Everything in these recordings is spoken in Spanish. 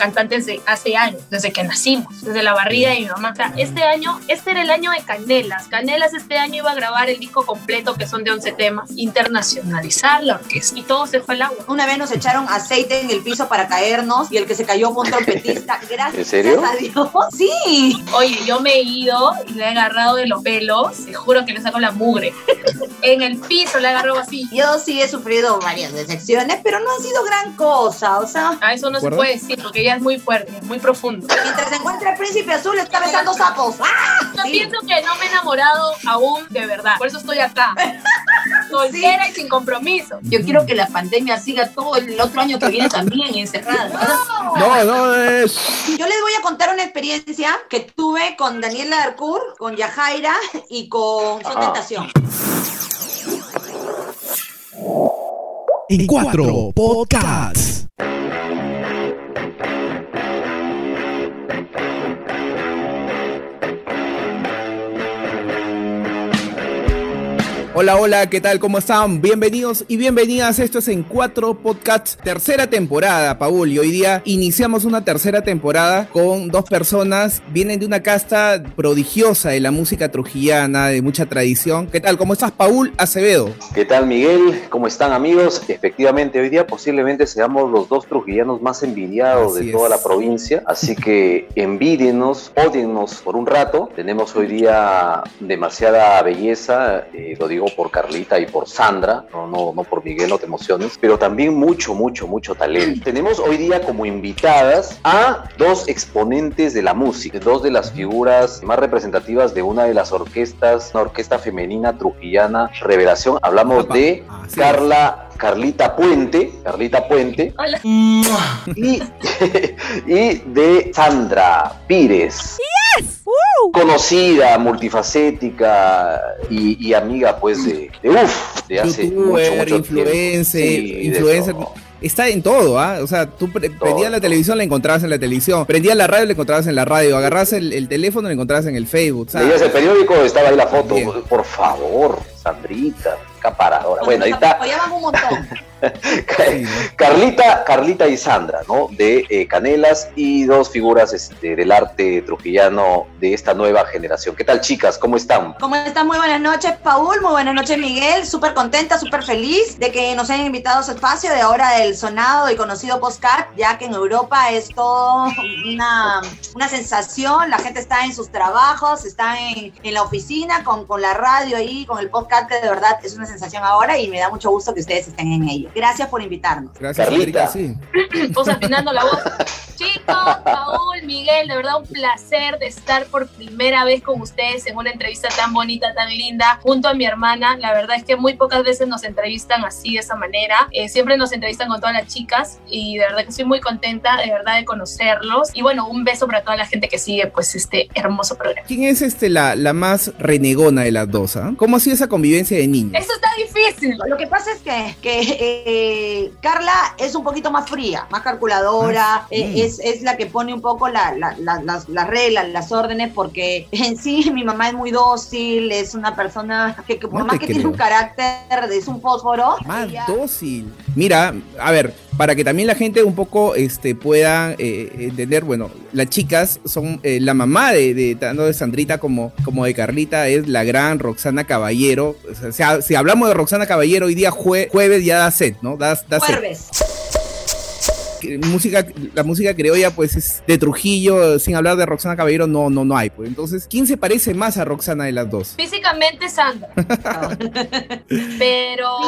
cantantes de hace años, desde que nacimos, desde la barriga de mi mamá. O sea, este año, este era el año de Canelas. Canelas este año iba a grabar el disco completo, que son de 11 temas, internacionalizar la orquesta. Y todo se fue al agua. Una vez nos echaron aceite en el piso para caernos y el que se cayó fue un trompetista. Gracias ¿En serio? a Dios. Sí. Oye, yo me he ido y le he agarrado de los pelos, te juro que le saco la mugre. en el piso le he agarrado así. Yo sí he sufrido varias decepciones, pero no ha sido gran cosa. O sea, A eso no se puede decir, porque ya es muy fuerte, es muy profundo. mientras se encuentra el príncipe azul, está besando sapos. ¡Ah! Yo Sí. pienso que no me he enamorado aún de verdad, por eso estoy acá. Soltera y sin compromiso. Yo quiero que la pandemia siga todo el otro año que viene también encerrada. No, no, es. Yo les voy a contar una experiencia que tuve con Daniela Darcourt, con Yajaira y con Son Ajá. Tentación. En cuatro podcasts. Hola, hola, ¿qué tal? ¿Cómo están? Bienvenidos y bienvenidas. Esto es En Cuatro Podcasts, tercera temporada, Paul. Y hoy día iniciamos una tercera temporada con dos personas. Vienen de una casta prodigiosa de la música trujillana, de mucha tradición. ¿Qué tal? ¿Cómo estás, Paul Acevedo? ¿Qué tal, Miguel? ¿Cómo están, amigos? Efectivamente, hoy día posiblemente seamos los dos trujillanos más envidiados Así de toda es. la provincia. Así que envídienos, odiennos por un rato. Tenemos hoy día demasiada belleza, eh, lo digo por Carlita y por Sandra, no, no, no por Miguel, no te emociones, pero también mucho, mucho, mucho talento. Tenemos hoy día como invitadas a dos exponentes de la música, dos de las figuras más representativas de una de las orquestas, una orquesta femenina trujillana, Revelación. Hablamos de es. Carla, Carlita Puente, Carlita Puente, Hola. y, y de Sandra Pires. Conocida, multifacética y, y amiga pues de, de uf, de hace Youtuber, mucho influencer, tiempo. Sí, de influencer. Está en todo, ¿ah? O sea, tú pre- Todo, prendías la televisión, la encontrabas en la televisión. Prendías la radio, la encontrabas en la radio. Agarrabas el, el teléfono, la encontrabas en el Facebook. ¿sabes? Leías el periódico, estaba ahí la foto. Bien. Por favor, Sandrita, caparadora. Bueno, ahí está apoyaban un montón. Carlita, Carlita y Sandra, ¿no? De eh, Canelas y dos figuras este, del arte trujillano de esta nueva generación. ¿Qué tal, chicas? ¿Cómo están? ¿Cómo están? Muy buenas noches, Paul. Muy buenas noches, Miguel. Súper contenta, súper feliz de que nos hayan invitado a su espacio de ahora del sonado y conocido postcard, ya que en Europa es todo una, una sensación. La gente está en sus trabajos, está en, en la oficina con, con la radio ahí, con el podcast, que de verdad es una sensación ahora y me da mucho gusto que ustedes estén en ello. Gracias por invitarnos. Gracias, Carlita. Erika, sí. Todos afinando la voz. Chicos, Paul, Miguel, de verdad un placer de estar por primera vez con ustedes en una entrevista tan bonita, tan linda, junto a mi hermana. La verdad es que muy pocas veces nos entrevistan así, de esa manera. Eh, siempre nos entrevistan con todas las chicas y de verdad que estoy muy contenta, de verdad, de conocerlos. Y bueno, un beso para toda la gente que sigue pues este hermoso programa. ¿Quién es este la, la más renegona de las dos? ah? ¿Cómo ha sido esa convivencia de niños? Eso está difícil. Lo que pasa es que, que, eh, Carla es un poquito más fría, más calculadora, eh, mm. es, es la que pone un poco la- la- la- las, las reglas, las órdenes, porque en sí mi mamá es muy dócil, es una persona que, que por No más que tiene un carácter, es un fósforo. Más ella- dócil. Mira, a ver, para que también la gente un poco este, pueda eh, entender, bueno, las chicas son eh, la mamá de, tanto de Sandrita como, como de Carlita, es la gran Roxana Caballero. O sea, si, ha- si hablamos de Roxana Caballero, hoy día jue- jueves ya da sed, ¿no? Da, da. Jueves. Música, la música criolla, pues es de Trujillo, sin hablar de Roxana Caballero, no, no, no hay. Pues. Entonces, ¿quién se parece más a Roxana de las dos? Físicamente Sandra, pero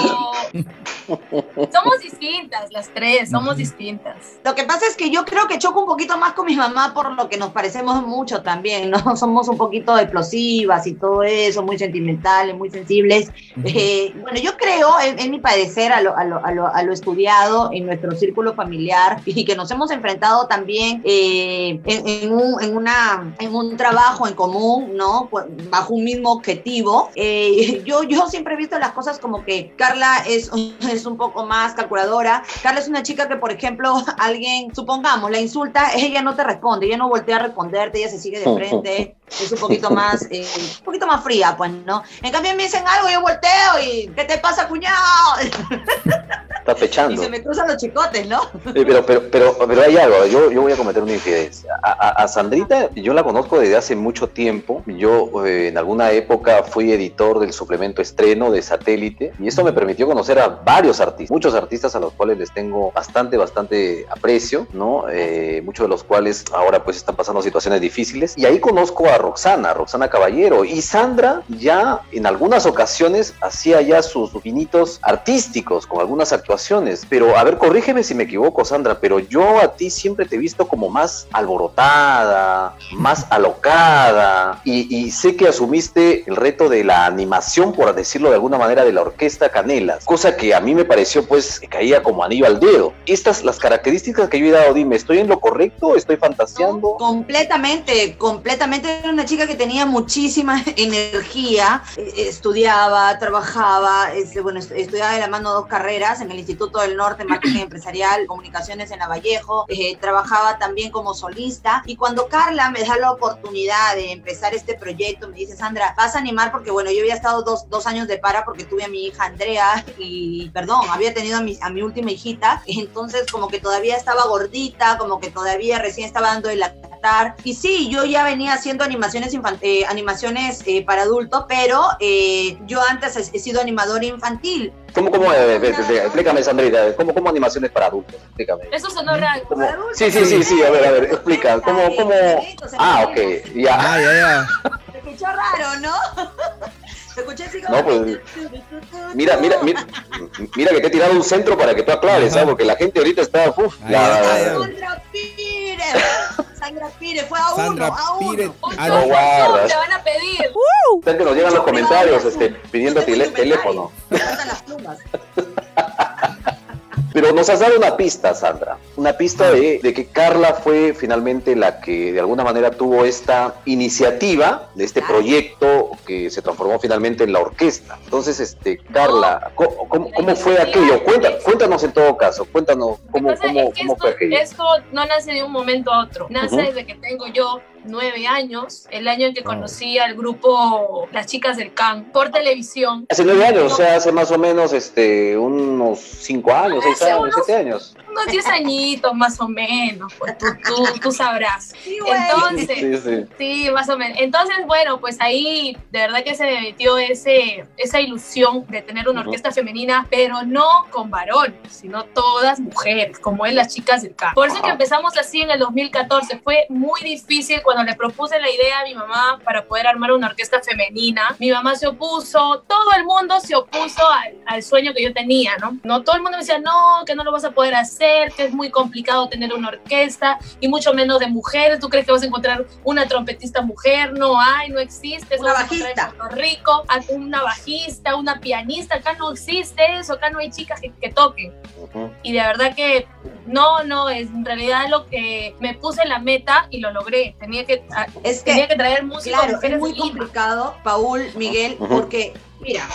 somos distintas las tres, somos distintas. Lo que pasa es que yo creo que choco un poquito más con mi mamá por lo que nos parecemos mucho también, ¿no? Somos un poquito explosivas y todo eso, muy sentimentales, muy sensibles. Eh, bueno, yo creo, en, en mi padecer, a lo, a, lo, a, lo, a lo estudiado en nuestro círculo familiar y que nos hemos enfrentado también eh, en, en, un, en, una, en un trabajo en común, ¿no? Pues, bajo un mismo objetivo. Eh, yo, yo siempre he visto las cosas como que Carla es, es un poco más calculadora. Carla es una chica que, por ejemplo, alguien, supongamos, la insulta, ella no te responde, ella no voltea a responderte, ella se sigue de frente, es un poquito más, eh, un poquito más fría, pues, ¿no? En cambio me dicen algo, yo volteo y ¿qué te pasa, cuñado? Estás Y pechando. se me cruzan los chicotes, ¿no? Eh, Pero, pero, pero, pero hay algo, yo, yo voy a cometer una infidencia. A, a- a Sandrita yo la conozco desde hace mucho tiempo. Yo eh, en alguna época fui editor del suplemento estreno de satélite y esto me permitió conocer a varios artistas, muchos artistas a los cuales les tengo bastante, bastante aprecio, ¿no? Eh, muchos de los cuales ahora pues están pasando situaciones difíciles. Y ahí conozco a Roxana, Roxana Caballero. Y Sandra ya en algunas ocasiones hacía ya sus pinitos artísticos con algunas actuaciones. Pero a ver, corrígeme si me equivoco, Sandra, pero yo a ti siempre te he visto como más alborotada, más alocada. Y, y sé que asumiste el reto de la animación, por decirlo de alguna manera, de la orquesta Canelas. Cosa que a mí me pareció pues que caía como anillo al dedo. Estas, las características que yo he dado, dime, ¿estoy en lo correcto? ¿Estoy fantaseando? Completamente, completamente. Era una chica que tenía muchísima energía, eh, estudiaba, trabajaba, este, bueno, est- estudiaba de la mano dos carreras en el Instituto del Norte, Marketing Empresarial, Comunicaciones en Vallejo, eh, trabajaba también como solista. Y cuando Carla me da la oportunidad de empezar este proyecto, me dice, Sandra, vas a animar porque, bueno, yo había estado dos, dos años de para porque tuve a mi hija Andrea y, perdón, había tenido a mi, a mi última hijita, entonces como que todavía estaba gordita, como que todavía recién estaba dando el. Y sí, yo ya venía haciendo animaciones, eh, animaciones eh, para adultos, pero eh, yo antes he sido animadora infantil. ¿Cómo, cómo, eh, eh, eh, explícame, Sandrita, ¿cómo, cómo animaciones para adultos? Explícame. Eso sonó raro. Sí, sí, sí, sí, a ver, a ver, explica. ¿Cómo, cómo? Ah, ok, ya. Ah, ya, ya. Se escuchó raro, ¿no? Escuché así como... No, pues, Mira, mira, mira, mira que te he tirado un centro para que tú aclares, ¿sabes? Porque la gente ahorita está, uf, Ahí la- ya. Sandra Pire. Sandra Pire, fue a uno, Sandra a uno. Pire. Ah, no guardas. te van a pedir. Están que nos llegan los comentarios este, tengo tele- teléfono. Me las plumas. Pero nos has dado una pista, Sandra. Una pista de, de que Carla fue finalmente la que de alguna manera tuvo esta iniciativa de este Claro. proyecto que se transformó finalmente en la orquesta. Entonces, este, Carla, ¿cómo, cómo- cómo fue aquello? Cuenta- cuéntanos en todo caso, cuéntanos cómo, cómo, es que cómo esto, fue aquello. esto no nace de un momento a otro. Nace desde que tengo yo nueve años, el año en que Ah. conocí al grupo Las Chicas del Can por televisión. Hace nueve años, o sea, hace más o menos este, unos cinco años, seis años, unos- siete años. Unos 10 añitos más o menos, pues tú, tú, tú sabrás. Sí. Entonces, Sí, sí. Sí, más o menos. Entonces, bueno, pues ahí de verdad que se me metió ese, esa ilusión de tener una orquesta femenina, pero no con varones, sino todas mujeres, como es las chicas del campo. Por eso que Ajá. empezamos así en el 2014. Fue muy difícil cuando le propuse la idea a mi mamá para poder armar una orquesta femenina. Mi mamá se opuso, todo el mundo se opuso al, al sueño que yo tenía, ¿no? No, todo el mundo me decía, no, que no lo vas a poder hacer, que es muy complicado tener una orquesta y mucho menos de mujeres. ¿Tú crees que vas a encontrar una trompetista mujer? No hay, no existe. Eso Una vas a encontrar bajista. En Puerto Rico, a- una bajista, una pianista. Acá no existe eso, acá no hay chicas que, que toquen. Y de verdad que no, no, es en realidad lo que me puse en la meta y lo logré. Tenía que, a- Es tenía que, que traer claro, mujeres es muy complicado, Paul, Miguel, porque, mira,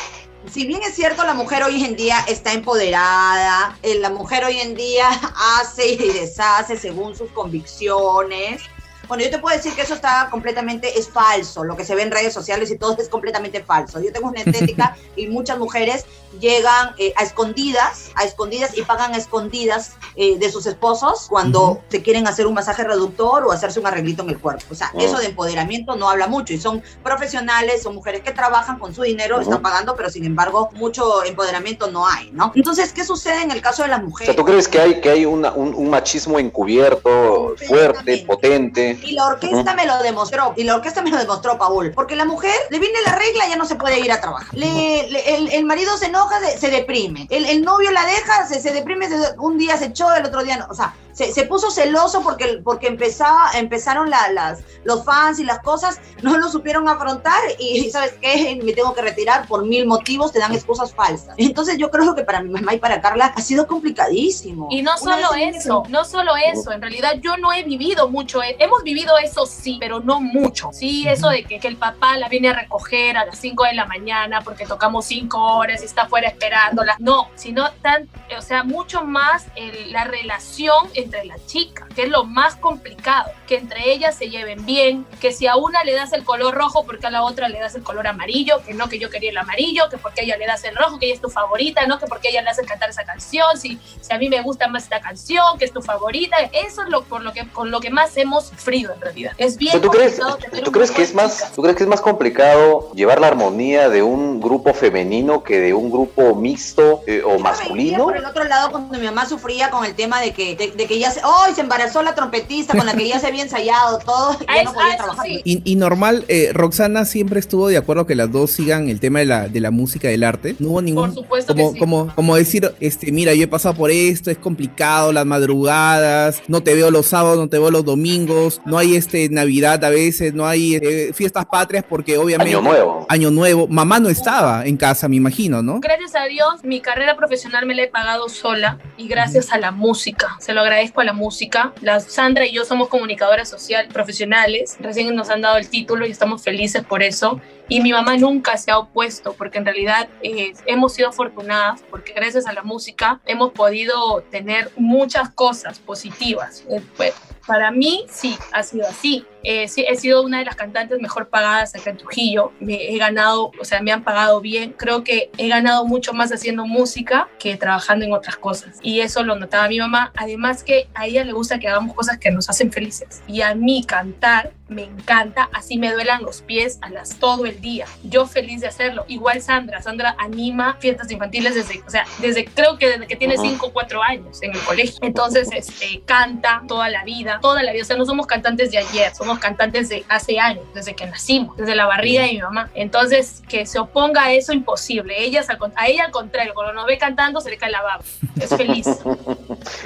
si bien es cierto, la mujer hoy en día está empoderada, eh, la mujer hoy en día hace y deshace según sus convicciones. Bueno, yo te puedo decir que eso está completamente, es falso, lo que se ve en redes sociales y todo es completamente falso. Yo tengo una estética y muchas mujeres llegan eh, a escondidas, a escondidas y pagan a escondidas eh, de sus esposos cuando Ujú. se quieren hacer un masaje reductor o hacerse un arreglito en el cuerpo. O sea, Mm. eso de empoderamiento no habla mucho y son profesionales, son mujeres que trabajan con su dinero, están pagando, pero sin embargo mucho empoderamiento no hay, ¿no? Entonces, ¿qué sucede en el caso de las O mujeres? sea, ¿tú crees que hay, que hay una- un, un machismo encubierto, fuerte, potente? Y la orquesta me lo demostró, y la orquesta me lo demostró, Paul, porque la mujer le viene la regla, ya no se puede ir a trabajar. Le- le- el, el marido se enoja, se, se deprime. El, el novio la deja, se, se deprime, se- un día se echó, el otro día no. O sea, se, se puso celoso porque, porque empezaba, empezaron la- las, los fans y las cosas, no lo supieron afrontar y, ¿sabes qué? Me tengo que retirar por mil motivos, te dan excusas falsas. Entonces yo creo que para mi mamá y para Carla ha sido complicadísimo. Y no Una solo eso, no solo eso, en realidad yo no he vivido mucho, eh, hemos vivido eso sí, pero no mucho. Sí, eso de que, que el papá la viene a recoger a las 5 de la mañana porque tocamos 5 horas y está afuera esperándola. No, sino tan, o sea, mucho más el- la relación entre la chica, que es lo más complicado, que entre ellas se lleven bien, que si a una le das el color rojo, porque a la otra le das el color amarillo, que no que yo quería el amarillo, que porque a ella le das el rojo, que ella es tu favorita, no que porque a ella le hace cantar esa canción, si, si a mí me gusta más esta canción, que es tu favorita, eso es lo, por lo que, con lo que más hemos sufrido en realidad. Es bien ¿Tú crees, tú crees que es más, tú crees que es más complicado llevar la armonía de un grupo femenino que de un grupo mixto eh, o Yo masculino? por el otro lado cuando mi mamá sufría con el tema de que, de, de que ya se, ¡ay! se embarazó la trompetista con la que ya se había ensayado todo y Ah, ya no podía ah, trabajar. sí. Y, y normal, eh, Roxana siempre estuvo de acuerdo que las dos sigan el tema de la, de la música, del arte. No hubo ningún... Por supuesto que como, sí. como, como decir, este, mira, yo he pasado por esto, es complicado, las madrugadas, no te veo los sábados, no te veo los domingos, no hay este Navidad a veces, no hay eh, fiestas patrias porque obviamente... Año nuevo. Año nuevo. Mamá no estaba en casa, me imagino, ¿no? Gracias a Dios, mi carrera profesional me la he pagado sola y gracias a la música. Se lo agradezco a la música. La Sandra y yo somos comunicadoras social profesionales. Recién nos han dado el título y estamos felices por eso. Y mi mamá nunca se ha opuesto porque en realidad eh, hemos sido afortunadas porque gracias a la música hemos podido tener muchas cosas positivas. Eh, pues, para mí sí, ha sido así. Eh, sí, he sido una de las cantantes mejor pagadas acá en Trujillo. Me he ganado, o sea, me han pagado bien. Creo que he ganado mucho más haciendo música que trabajando en otras cosas. Y eso lo notaba mi mamá. Además que a ella le gusta que hagamos cosas que nos hacen felices. Y a mí cantar me encanta. Así me duelan los pies a las todo el día. Yo feliz de hacerlo. Igual Sandra. Sandra anima fiestas infantiles desde, o sea, desde creo que desde que tiene Ujú. 5 o 4 años en el colegio. Entonces, este, canta toda la vida, toda la vida. O sea, no somos cantantes de ayer, somos cantantes de hace años, desde que nacimos, desde la barriga de mi mamá. Entonces, que se oponga a eso, imposible. Ella, es al con- a ella al contrario, cuando nos ve cantando, se le cae la baba. Es feliz.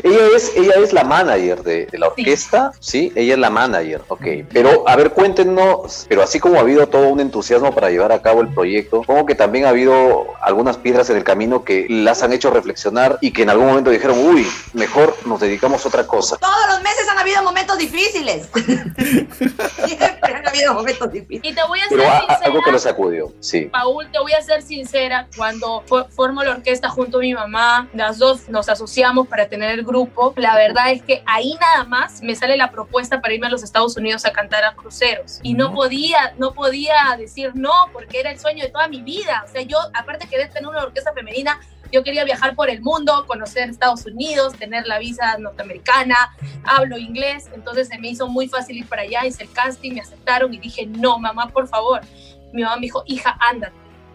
Ella es, ella es la manager de, de la orquesta, ¿sí? Ella es la manager, ok. Pero, a ver, cuéntenos, pero así como ha habido todo un entusiasmo para llevar a cabo el proyecto, supongo que también ha habido algunas piedras en el camino que las han hecho reflexionar y que en algún momento dijeron, uy, mejor nos dedicamos a otra cosa. Todos los meses han habido momentos difíciles. Siempre han habido momentos difíciles. Y te voy a ser Pero a- a- sincera. algo que lo sacudió, sí. Paul, te voy a ser sincera, cuando fo- formo la orquesta junto a mi mamá, las dos nos asociamos para tener el grupo, la verdad es que ahí nada más me sale la propuesta para irme a los Estados Unidos a cantar a cruceros. Y no podía, no podía decir no, porque era el sueño de toda mi vida. O sea, yo, aparte que de tener una orquesta femenina, yo quería viajar por el mundo, conocer Estados Unidos, tener la visa norteamericana, hablo inglés, entonces se me hizo muy fácil ir para allá, hice el casting, me aceptaron y dije, no, mamá, por favor. Mi mamá me dijo, hija, ándate.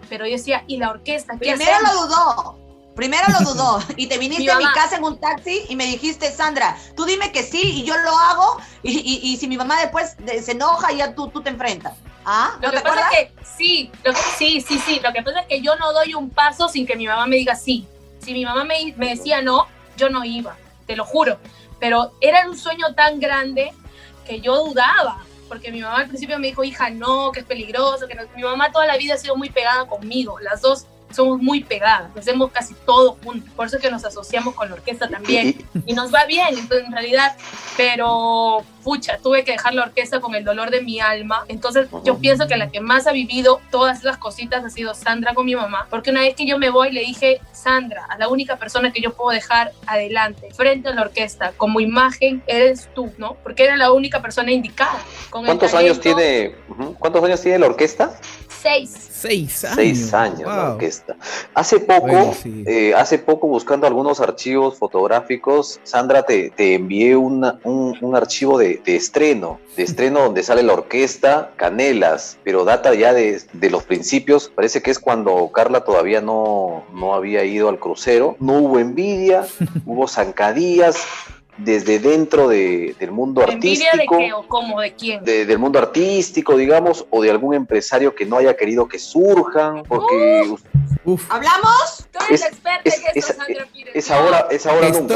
Pero yo decía, ¿y la orquesta? ¿Qué Primero hacemos? lo dudó. Primero lo dudó. Y te viniste Mi a mi casa en un taxi y me dijiste, Sandra, tú dime que sí y yo lo hago. Y, y- y si mi mamá después de- se enoja, ya tú, tú te enfrentas. ¿Ah? Lo ¿No que te pasa acuerdas? es que sí, lo que- sí, sí, sí. Lo que pasa es que yo no doy un paso sin que mi mamá me diga sí. Si mi mamá me, me decía no, yo no iba, te lo juro. Pero era un sueño tan grande que yo dudaba. Porque mi mamá al principio me dijo, hija, no, que es peligroso. Que no". Mi mamá toda la vida ha sido muy pegada conmigo. Las dos somos muy pegadas. Hacemos casi todo juntos. Por eso es que nos asociamos con la orquesta también Y- nos va bien, entonces en realidad, pero pucha, tuve que dejar la orquesta con el dolor de mi alma, entonces yo Ujú. pienso que la que más ha vivido todas esas cositas ha sido Sandra con mi mamá, porque una vez que yo me voy le dije, Sandra, a la única persona que yo puedo dejar adelante, frente a la orquesta, como imagen, eres tú, ¿no? Porque era la única persona indicada. Con el ¿Cuántos años talento, tiene, cuántos años tiene la orquesta? Seis. Seis años. Seis años la orquesta. Hace poco, Bueno, sí. eh, hace poco buscando algunos archivos fotográficos, Sandra, te, te envié una- un, un archivo de, de estreno, de estreno donde sale la orquesta Canelas, pero data ya de, de los principios, parece que es cuando Carla todavía no, no había ido al crucero, no hubo envidia, hubo zancadillas desde dentro de- del mundo ¿Envidia de artístico qué o cómo? ¿De quién? de- del mundo artístico, digamos, o de algún empresario que no haya querido que surjan, porque Uf. ¿Hablamos? Tú eres es- la experta es- en esto, es- Sandra Pires. Esa hora, esa hora nunca.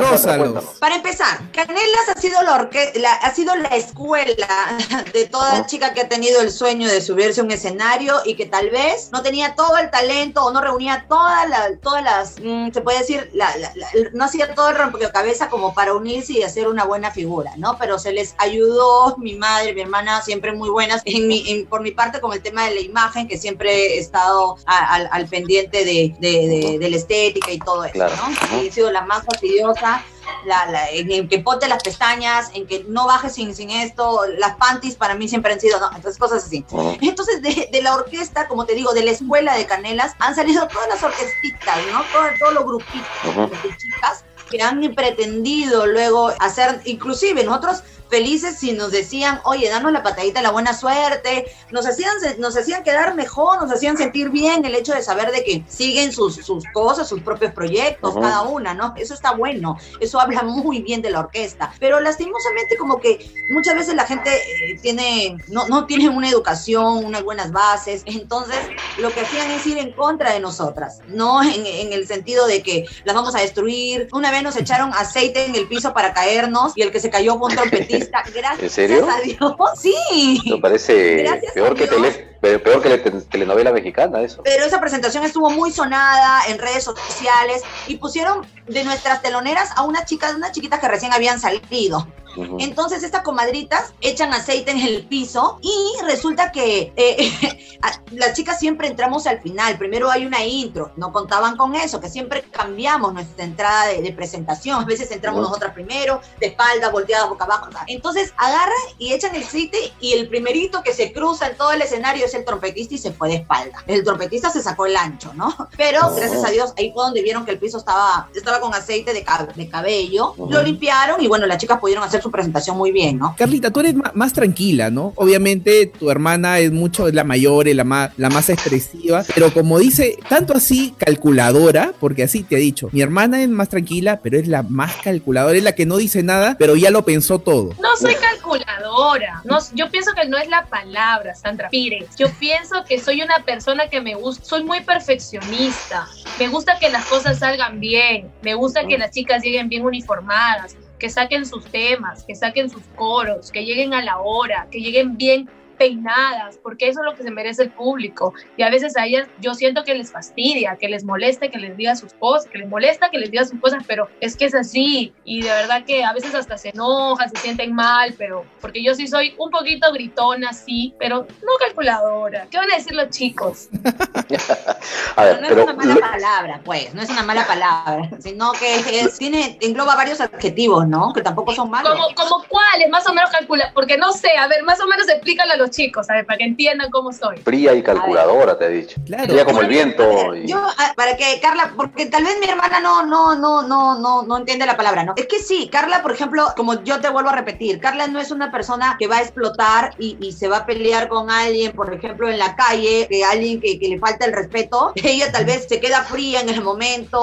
Para empezar, Canelas ha sido la, orque- la- ha sido la escuela de toda Ah. chica que ha tenido el sueño de subirse a un escenario y que tal vez no tenía todo el talento o no reunía todas la- todas las, mm, se puede decir, la- la- la- no hacía todo el rompecabezas como para unirse y hacer una buena figura, ¿no? Pero se les ayudó mi madre, mi hermana, siempre muy buenas, en mi, en- por mi parte con el tema de la imagen, que siempre he estado a- al pendiente de, de- de- de la estética y todo eso, Claro. ¿no? He sido la más fastidiosa la, la- en, que ponte las pestañas, en que no bajes sin, sin esto, las panties para mí siempre han sido, no, entonces cosas así. Ujú. Entonces, de, de la orquesta, como te digo, de la escuela de Canelas, han salido todas las orquestitas, ¿no? Todo- Todos los grupitos Ujú. de chicas que han pretendido luego hacer, inclusive nosotros felices si nos decían, oye, danos la patadita de la buena suerte, nos hacían, nos hacían quedar mejor, nos hacían sentir bien el hecho de saber de que siguen sus, sus cosas, sus propios proyectos, cada una, ¿no? Eso está bueno, eso habla muy bien de la orquesta, pero lastimosamente como que muchas veces la gente eh, tiene, no, no tiene una educación, unas buenas bases, entonces lo que hacían es ir en contra de nosotras, no en, en el sentido de que las vamos a destruir. Una vez nos echaron aceite en el piso para caernos y el que se cayó fue un trompetista. Gracias ¿En serio? a Dios. Sí. Me parece Gracias peor que, tele- pe- peor que la te- telenovela mexicana, eso. Pero esa presentación estuvo muy sonada en redes sociales y pusieron de nuestras teloneras a unas chicas, unas chiquitas que recién habían salido. Ujú. Entonces estas comadritas echan aceite en el piso y resulta que eh, las chicas siempre entramos al final. Primero hay una intro, no contaban con eso, que siempre cambiamos nuestra entrada de, de presentación. A veces entramos Ujú. nosotras primero, de espalda, volteadas boca abajo. Entonces agarran y echan el aceite y el primerito que se cruza en todo el escenario es el trompetista y se fue de espalda. El trompetista se sacó el ancho, ¿no? Pero Oh. gracias a Dios ahí fue donde vieron que el piso estaba, estaba con aceite de, cab- de cabello. Lo limpiaron y bueno, las chicas pudieron hacer su presentación muy bien, ¿no? Carlita, tú eres más, tranquila, ¿no? Obviamente tu hermana es mucho, es la mayor, es la más, la más expresiva, pero como dice, tanto así calculadora, porque así te ha dicho, mi hermana es más tranquila, pero es la más calculadora, es la que no dice nada, pero ya lo pensó todo. No soy calculadora. No, yo pienso que no es la palabra, Sandra Pires. Yo pienso que soy una persona que me gusta, soy muy perfeccionista. Me gusta que las cosas salgan bien. Me gusta que las chicas lleguen bien uniformadas, que saquen sus temas, que saquen sus coros, que lleguen a la hora, que lleguen bien peinadas, porque eso es lo que se merece el público. Y a veces a ellas yo siento que les fastidia, que les molesta que les diga sus cosas, que les molesta que les diga sus cosas, pero es que es así. Y de verdad que a veces hasta se enojan, se sienten mal, pero porque yo sí soy un poquito gritona, sí, pero no calculadora. ¿Qué van a decir los chicos? A ver, no pero es una mala palabra, pues, no es una mala palabra, sino que es- tiene, engloba varios adjetivos, ¿no? Que tampoco son malos. ¿Como, como cuáles? Más o menos calcula, porque no sé, a ver, más o menos explícale a los chicos, a ver, para que entiendan cómo soy. fría y calculadora, te he dicho. Claro. Fría como el viento. Y- Yo, ah, para que Carla, porque tal vez mi hermana no, no, no, no, no, no entiende la palabra, ¿no? Es que sí, Carla, por ejemplo, como yo te vuelvo a repetir, Carla no es una persona que va a explotar y, y se va a pelear con alguien, por ejemplo, en la calle, que alguien que, que le falta el respeto. Ella tal vez se queda fría en el momento.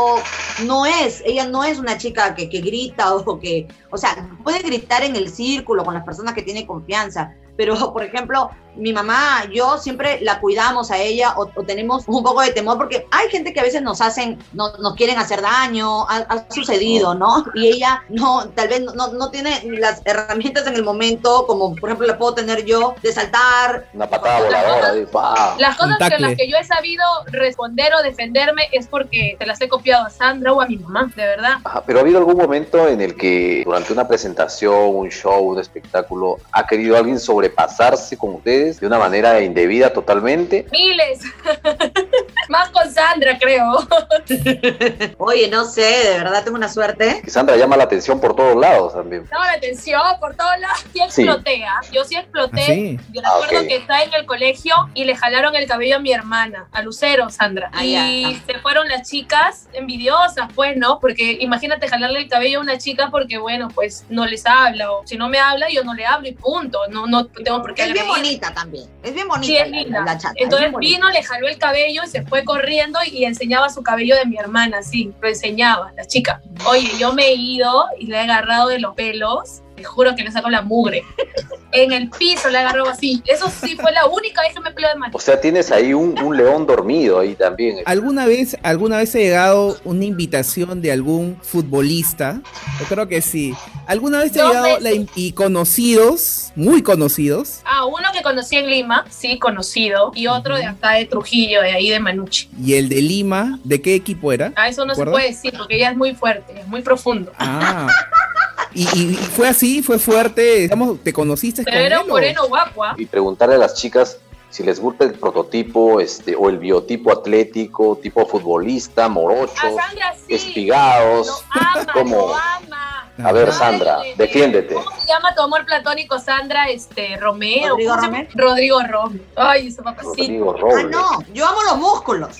No es, ella no es una chica que, que grita o que, o sea, puede gritar en el círculo con las personas que tiene confianza. Pero, por ejemplo, mi mamá, yo siempre la cuidamos a ella o, o tenemos un poco de temor porque hay gente que a veces nos hacen, no, nos quieren hacer daño, ha, ha sucedido, ¿no? Y ella no, tal vez no, no tiene las herramientas en el momento, como por ejemplo la puedo tener yo, de saltar. Una patada voladora. de pa. Las cosas que tacle. las que yo he sabido responder o defenderme es porque te las he copiado a Sandra o a mi mamá, de verdad. Ajá, pero ha habido algún momento en el que durante una presentación, un show, un espectáculo, ha querido alguien sobrepasarse con ustedes de una manera indebida totalmente. Miles. Más con Sandra, creo. Oye, no sé, de verdad tengo una suerte. Que Sandra llama la atención por todos lados también. Llama la atención por todos lados. Sí Sí. exploté, ¿ah? Yo sí exploté. ¿Ah, sí? Yo Ah, recuerdo ok. que estaba en el colegio y le jalaron el cabello a mi hermana, a Lucero, Sandra. Ah, y ya. se fueron las chicas envidiosas, pues, ¿no? Porque imagínate jalarle el cabello a una chica porque, bueno, pues no les habla. O si no me habla, yo no le hablo y punto. No, no tengo por qué Es bien agredir. Bonita también. Es bien bonita. Sí, es la- linda. la chata, es Entonces vino, le jaló el cabello y se fue corriendo y enseñaba su cabello de mi hermana, sí, lo enseñaba, la chica. Oye, yo me he ido y le he agarrado de los pelos te juro que le saco la mugre. En el piso le agarró así. Eso sí fue la única vez que me peleó de mano. O sea, tienes ahí un, un león dormido ahí también. ¿Alguna vez, ¿Alguna vez ha llegado una invitación de algún futbolista? Yo creo que sí. ¿Alguna vez te ha llegado la y conocidos, muy conocidos? Ah, uno que conocí en Lima, sí, conocido, y otro de acá de Trujillo, de ahí de Manucci. Y el de Lima, ¿de qué equipo era? Ah, eso no se puede decir porque ya es muy fuerte, es muy profundo. Ah. Y, y- fue así, fue fuerte. Digamos, ¿te conociste Pero con era un moreno guapo, ¿ah? Y preguntarle a las chicas si les gusta el prototipo este, o el biotipo atlético, tipo futbolista, morochos, sí. espigados. Lo ama, ¿Cómo? lo ama. A ver, Sandra, de- de- defiéndete. ¿Cómo se llama tu amor platónico, Sandra? Este, Romeo. Rodrigo. Romero. Rodrigo Romero. Ay, ese papacito. Rodrigo Ah, Robles. no, yo amo los músculos.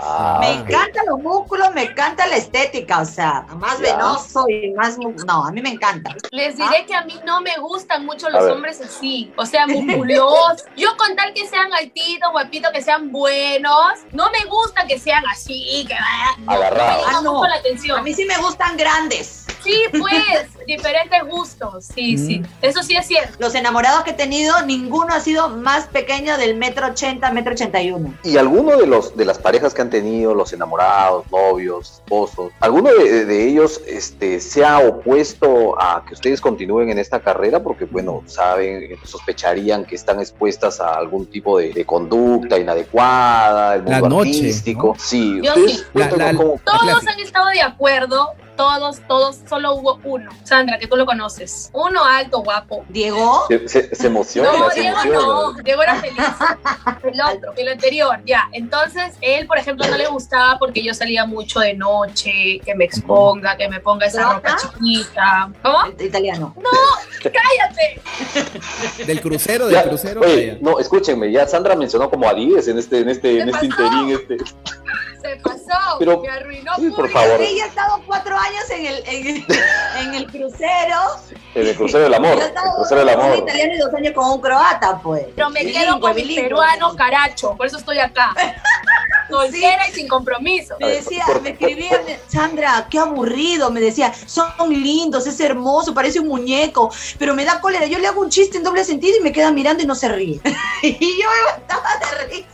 Ah, me ok. encantan los músculos, me encanta la estética, o sea, más Ya. venoso y más... No, a mí me encanta. Les diré que a mí no me gustan mucho A los ver. hombres así, o sea, musculosos. Yo con tal que sean altitos, guapitos, que sean buenos, no me gusta que sean así, que no, me llama Ah, no. mucho la A atención. mí sí me gustan grandes. Sí, pues, diferentes gustos. Sí, Mm. sí. Eso sí es cierto. Los enamorados que he tenido, ninguno ha sido más pequeño del metro ochenta, metro ochenta y uno. Y alguno de los de las parejas que han tenido, los enamorados, novios, esposos, alguno de, de ellos este, se ha opuesto a que ustedes continúen en esta carrera porque, bueno, saben, sospecharían que están expuestas a algún tipo de, de conducta inadecuada, el La mundo noche, artístico. ¿no? Sí, Yo sí. La- la- cómo- Todos han estado de acuerdo. Todos, todos, solo hubo uno. Sandra, que tú lo conoces. Uno alto, guapo. Diego, se, se- se emociona, No, se Diego emociona. no, Diego era feliz. El otro, el anterior, ya. Entonces, él, por ejemplo, no le gustaba porque yo salía mucho de noche, que me exponga, que me ponga esa ropa chiquita. ¿Cómo? el italiano. ¡Cállate! Del crucero, del Ya, crucero. oye, no, escúchenme, ya Sandra mencionó como a 10 en este, en este, ¿Qué en este pasó? interín, este. Se pasó, Pero- me arruinó. Sí, por favor. Ella ha estado cuatro años en el, en, en el crucero. En el crucero del amor, Yo he el estado crucero del con un italiano y dos años con un croata, pues. Pero me Bilingüe, quedo con mi peruano caracho, por eso estoy acá. Soltera y sin compromiso. Me decía, por- me escribía, Sandra, qué aburrido, me decía, son lindos, es hermoso, parece un muñeco, pero me da cólera, yo le hago un chiste en doble sentido y me queda mirando y no se ríe. y yo me mataba de risa.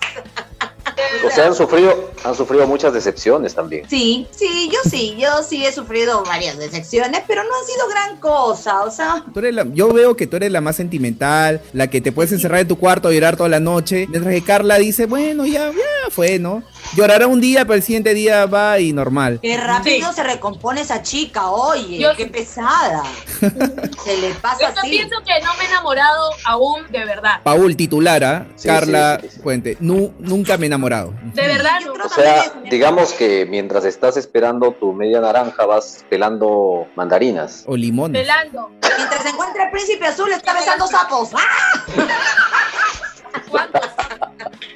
O sea, han sufrido, han sufrido muchas decepciones también. Sí, sí, yo sí, yo sí he sufrido varias decepciones, pero no han sido gran cosa, o sea, Tú eres la- yo veo que tú eres la más sentimental, la que te puedes encerrar en tu cuarto y llorar toda la noche, mientras que Carla dice, bueno, ya, ya fue, ¿no? Llorará un día, pero el siguiente día va y normal. qué rápido Sí. se recompone esa chica, oye, Yo qué pesada. se le pasa Yo así. pienso que no me he enamorado aún de verdad. Paul titulara, Sí, Carla sí, sí, sí. Puente, nu- nunca me he enamorado. De verdad, Yo creo O sea, digamos que mientras estás esperando tu media naranja, vas pelando mandarinas. O limones. Pelando. Mientras se encuentra el príncipe azul, está besando sapos. ¡Ah!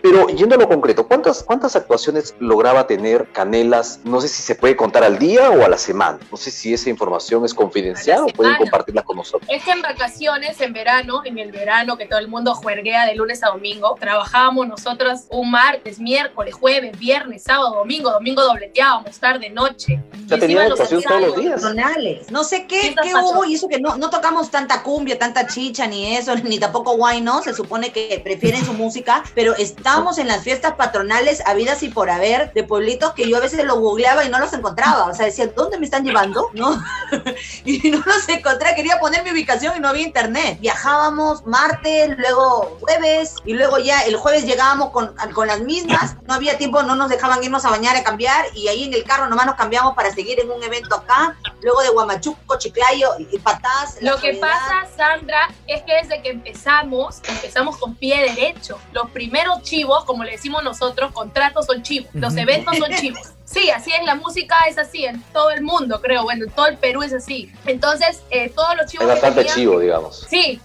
Pero yendo a lo concreto, ¿cuántas, ¿cuántas actuaciones lograba tener Canelas? No sé si se puede contar al día o a la semana. No sé si esa información es confidencial o pueden compartirla con nosotros. Es que en vacaciones, en verano, en el verano que todo el mundo juerguea de lunes a domingo, trabajábamos nosotros un martes, miércoles, jueves, viernes, sábado, domingo, domingo dobleteábamos, tarde, noche. Ya los actuación todos los días. patronales. No sé qué, qué hubo y eso que no, no tocamos tanta cumbia, tanta chicha, ni eso, ni tampoco guay, ¿no? Se supone que prefieren su música, pero estamos en las fiestas patronales habidas y por haber de pueblitos que yo a veces los googleaba y no los encontraba. O sea, decía, ¿dónde me están llevando? ¿No? y no los encontré, quería poner mi ubicación y no había internet. Viajábamos martes, luego jueves, y luego ya el jueves llegábamos con, con las mismas. No había tiempo, no nos dejaban irnos a bañar, a cambiar, y ahí en el carro nomás nos cambiamos para seguir en un evento acá. Luego de Guamachuco, Chiclayo y, Patás. Lo que pasa, Sandra, es que desde que empezamos, empezamos con pie derecho. Los primeros chivos, como le decimos nosotros, contratos son chivos. Los eventos son chivos. Sí, así es, la música es así, en todo el mundo, creo. Bueno, en todo el Perú es así. Entonces, eh, todos los chivos Es bastante chivo, digamos. Sí,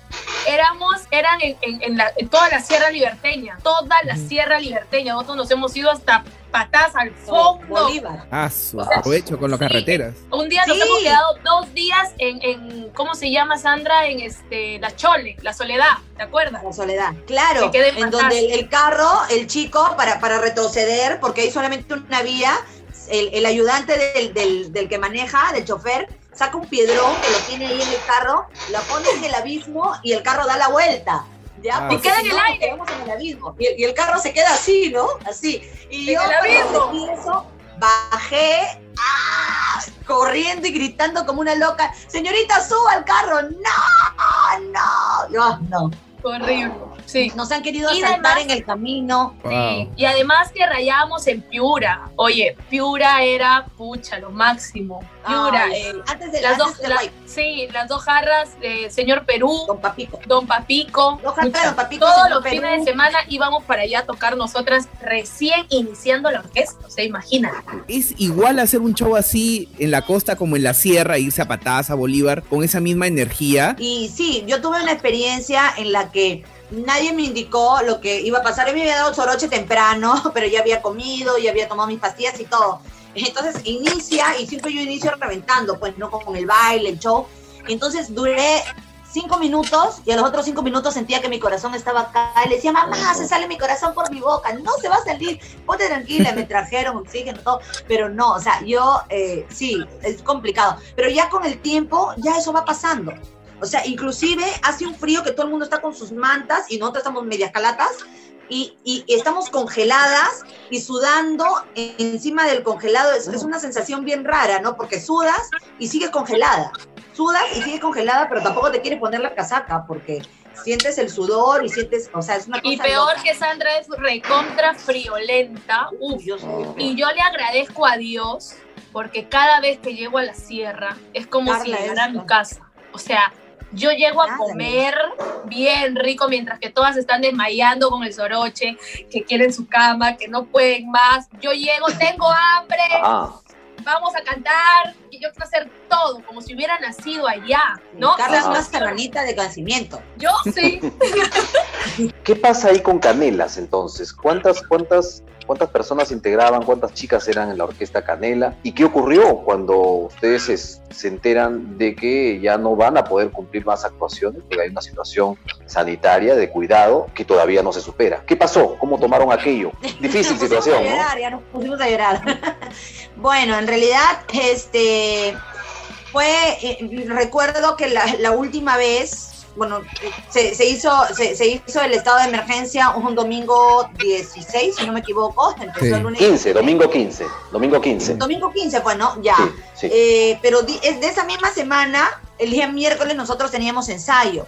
éramos, eran en, en- en la- en toda la Sierra Liberteña, toda la. Sierra Liberteña. Nosotros nos hemos ido hasta Patás al fondo. Bolívar. Ah, su aprovecho con las Sí. carreteras. Un día nos Sí. hemos quedado dos días en, en, ¿cómo se llama Sandra? En este, la Chole, la Soledad, ¿te acuerdas? La soledad, claro, Que en donde el, el carro, el chico, para, para retroceder, porque hay solamente una vía, el, el ayudante del, del- del que maneja, del chofer, saca un piedrón que lo tiene ahí en el carro, la pone en el abismo y el carro da la vuelta. ¿Ya? Ah. Porque Y queda en si el no, aire. quedamos en el abismo. Y, y el carro se queda así, ¿no? Así. Y En yo el abismo. eso, bajé ¡ah! corriendo y gritando como una loca, señorita, suba al carro. No, no. Yo, "Ah, no. Horrible. Sí. Nos han querido Y asaltar además- en el camino. Sí, y además que rayábamos en Piura. Oye, Piura era pucha, lo máximo. Piura, Ay, eh, antes de las antes dos, de la- sí, las dos jarras de señor Perú, Don Papico. Don Papico. De pucha, Don Papico, todos los Perú. fines de semana íbamos para allá a tocar nosotras recién iniciando la orquesta. O sea, imagínate. Es igual hacer un show así en la costa como en la sierra, irse a patadas a Bolívar, con esa misma energía. Y sí, yo tuve una experiencia en la que nadie me indicó lo que iba a pasar. Yo me había dado soroche temprano, pero ya había comido, ya había tomado mis pastillas y todo. Entonces inicia, y siempre yo inicio reventando, pues, ¿no? Con el baile, el show. Entonces duré cinco minutos y a los otros cinco minutos sentía que mi corazón estaba acá. Y le decía, mamá, se sale mi corazón por mi boca. No se va a salir. Ponte tranquila. Me trajeron oxígeno, todo. Pero no, o sea, yo, eh, sí, es complicado. Pero ya con el tiempo, ya eso va pasando. O sea, inclusive hace un frío que todo el mundo está con sus mantas y nosotros estamos medias calatas y, y estamos congeladas y sudando encima del congelado. Es, es una sensación bien rara, ¿no? Porque sudas y sigues congelada. Sudas y sigues congelada, pero tampoco te quieres poner la casaca porque sientes el sudor y sientes, o sea, es una cosa Y peor loca. que Sandra es recontra friolenta. Uf, Y yo le agradezco a Dios porque cada vez que llego a la sierra es como si Carla, llegara a mi casa. O sea, yo llego a comer bien rico mientras que todas están desmayando con el soroche, que quieren su cama, que no pueden más. Yo llego, tengo hambre, Ah, vamos a cantar, y yo quiero hacer todo como si hubiera nacido allá, ¿no? Carla una serranita de nacimiento. Yo sí. ¿Qué pasa ahí con Canelas entonces? ¿Cuántas, cuántas, cuántas personas integraban, cuántas chicas eran en la orquesta Canela? ¿Y qué ocurrió cuando ustedes se, se enteran de que ya no van a poder cumplir más actuaciones? Porque hay una situación sanitaria de cuidado que todavía no se supera. ¿Qué pasó? ¿Cómo tomaron aquello? Difícil situación, a ¿no? ya nos pusimos a llorar. bueno, en realidad, este, fue, eh, recuerdo que la, la última vez, bueno, eh, se, se hizo, se, se hizo el estado de emergencia un domingo 16, si no me equivoco, empezó Sí. el lunes. 15, domingo 15, domingo 15. Domingo 15, bueno, ya. Sí, sí. Eh, pero di- es de esa misma semana, el día miércoles, nosotros teníamos ensayo.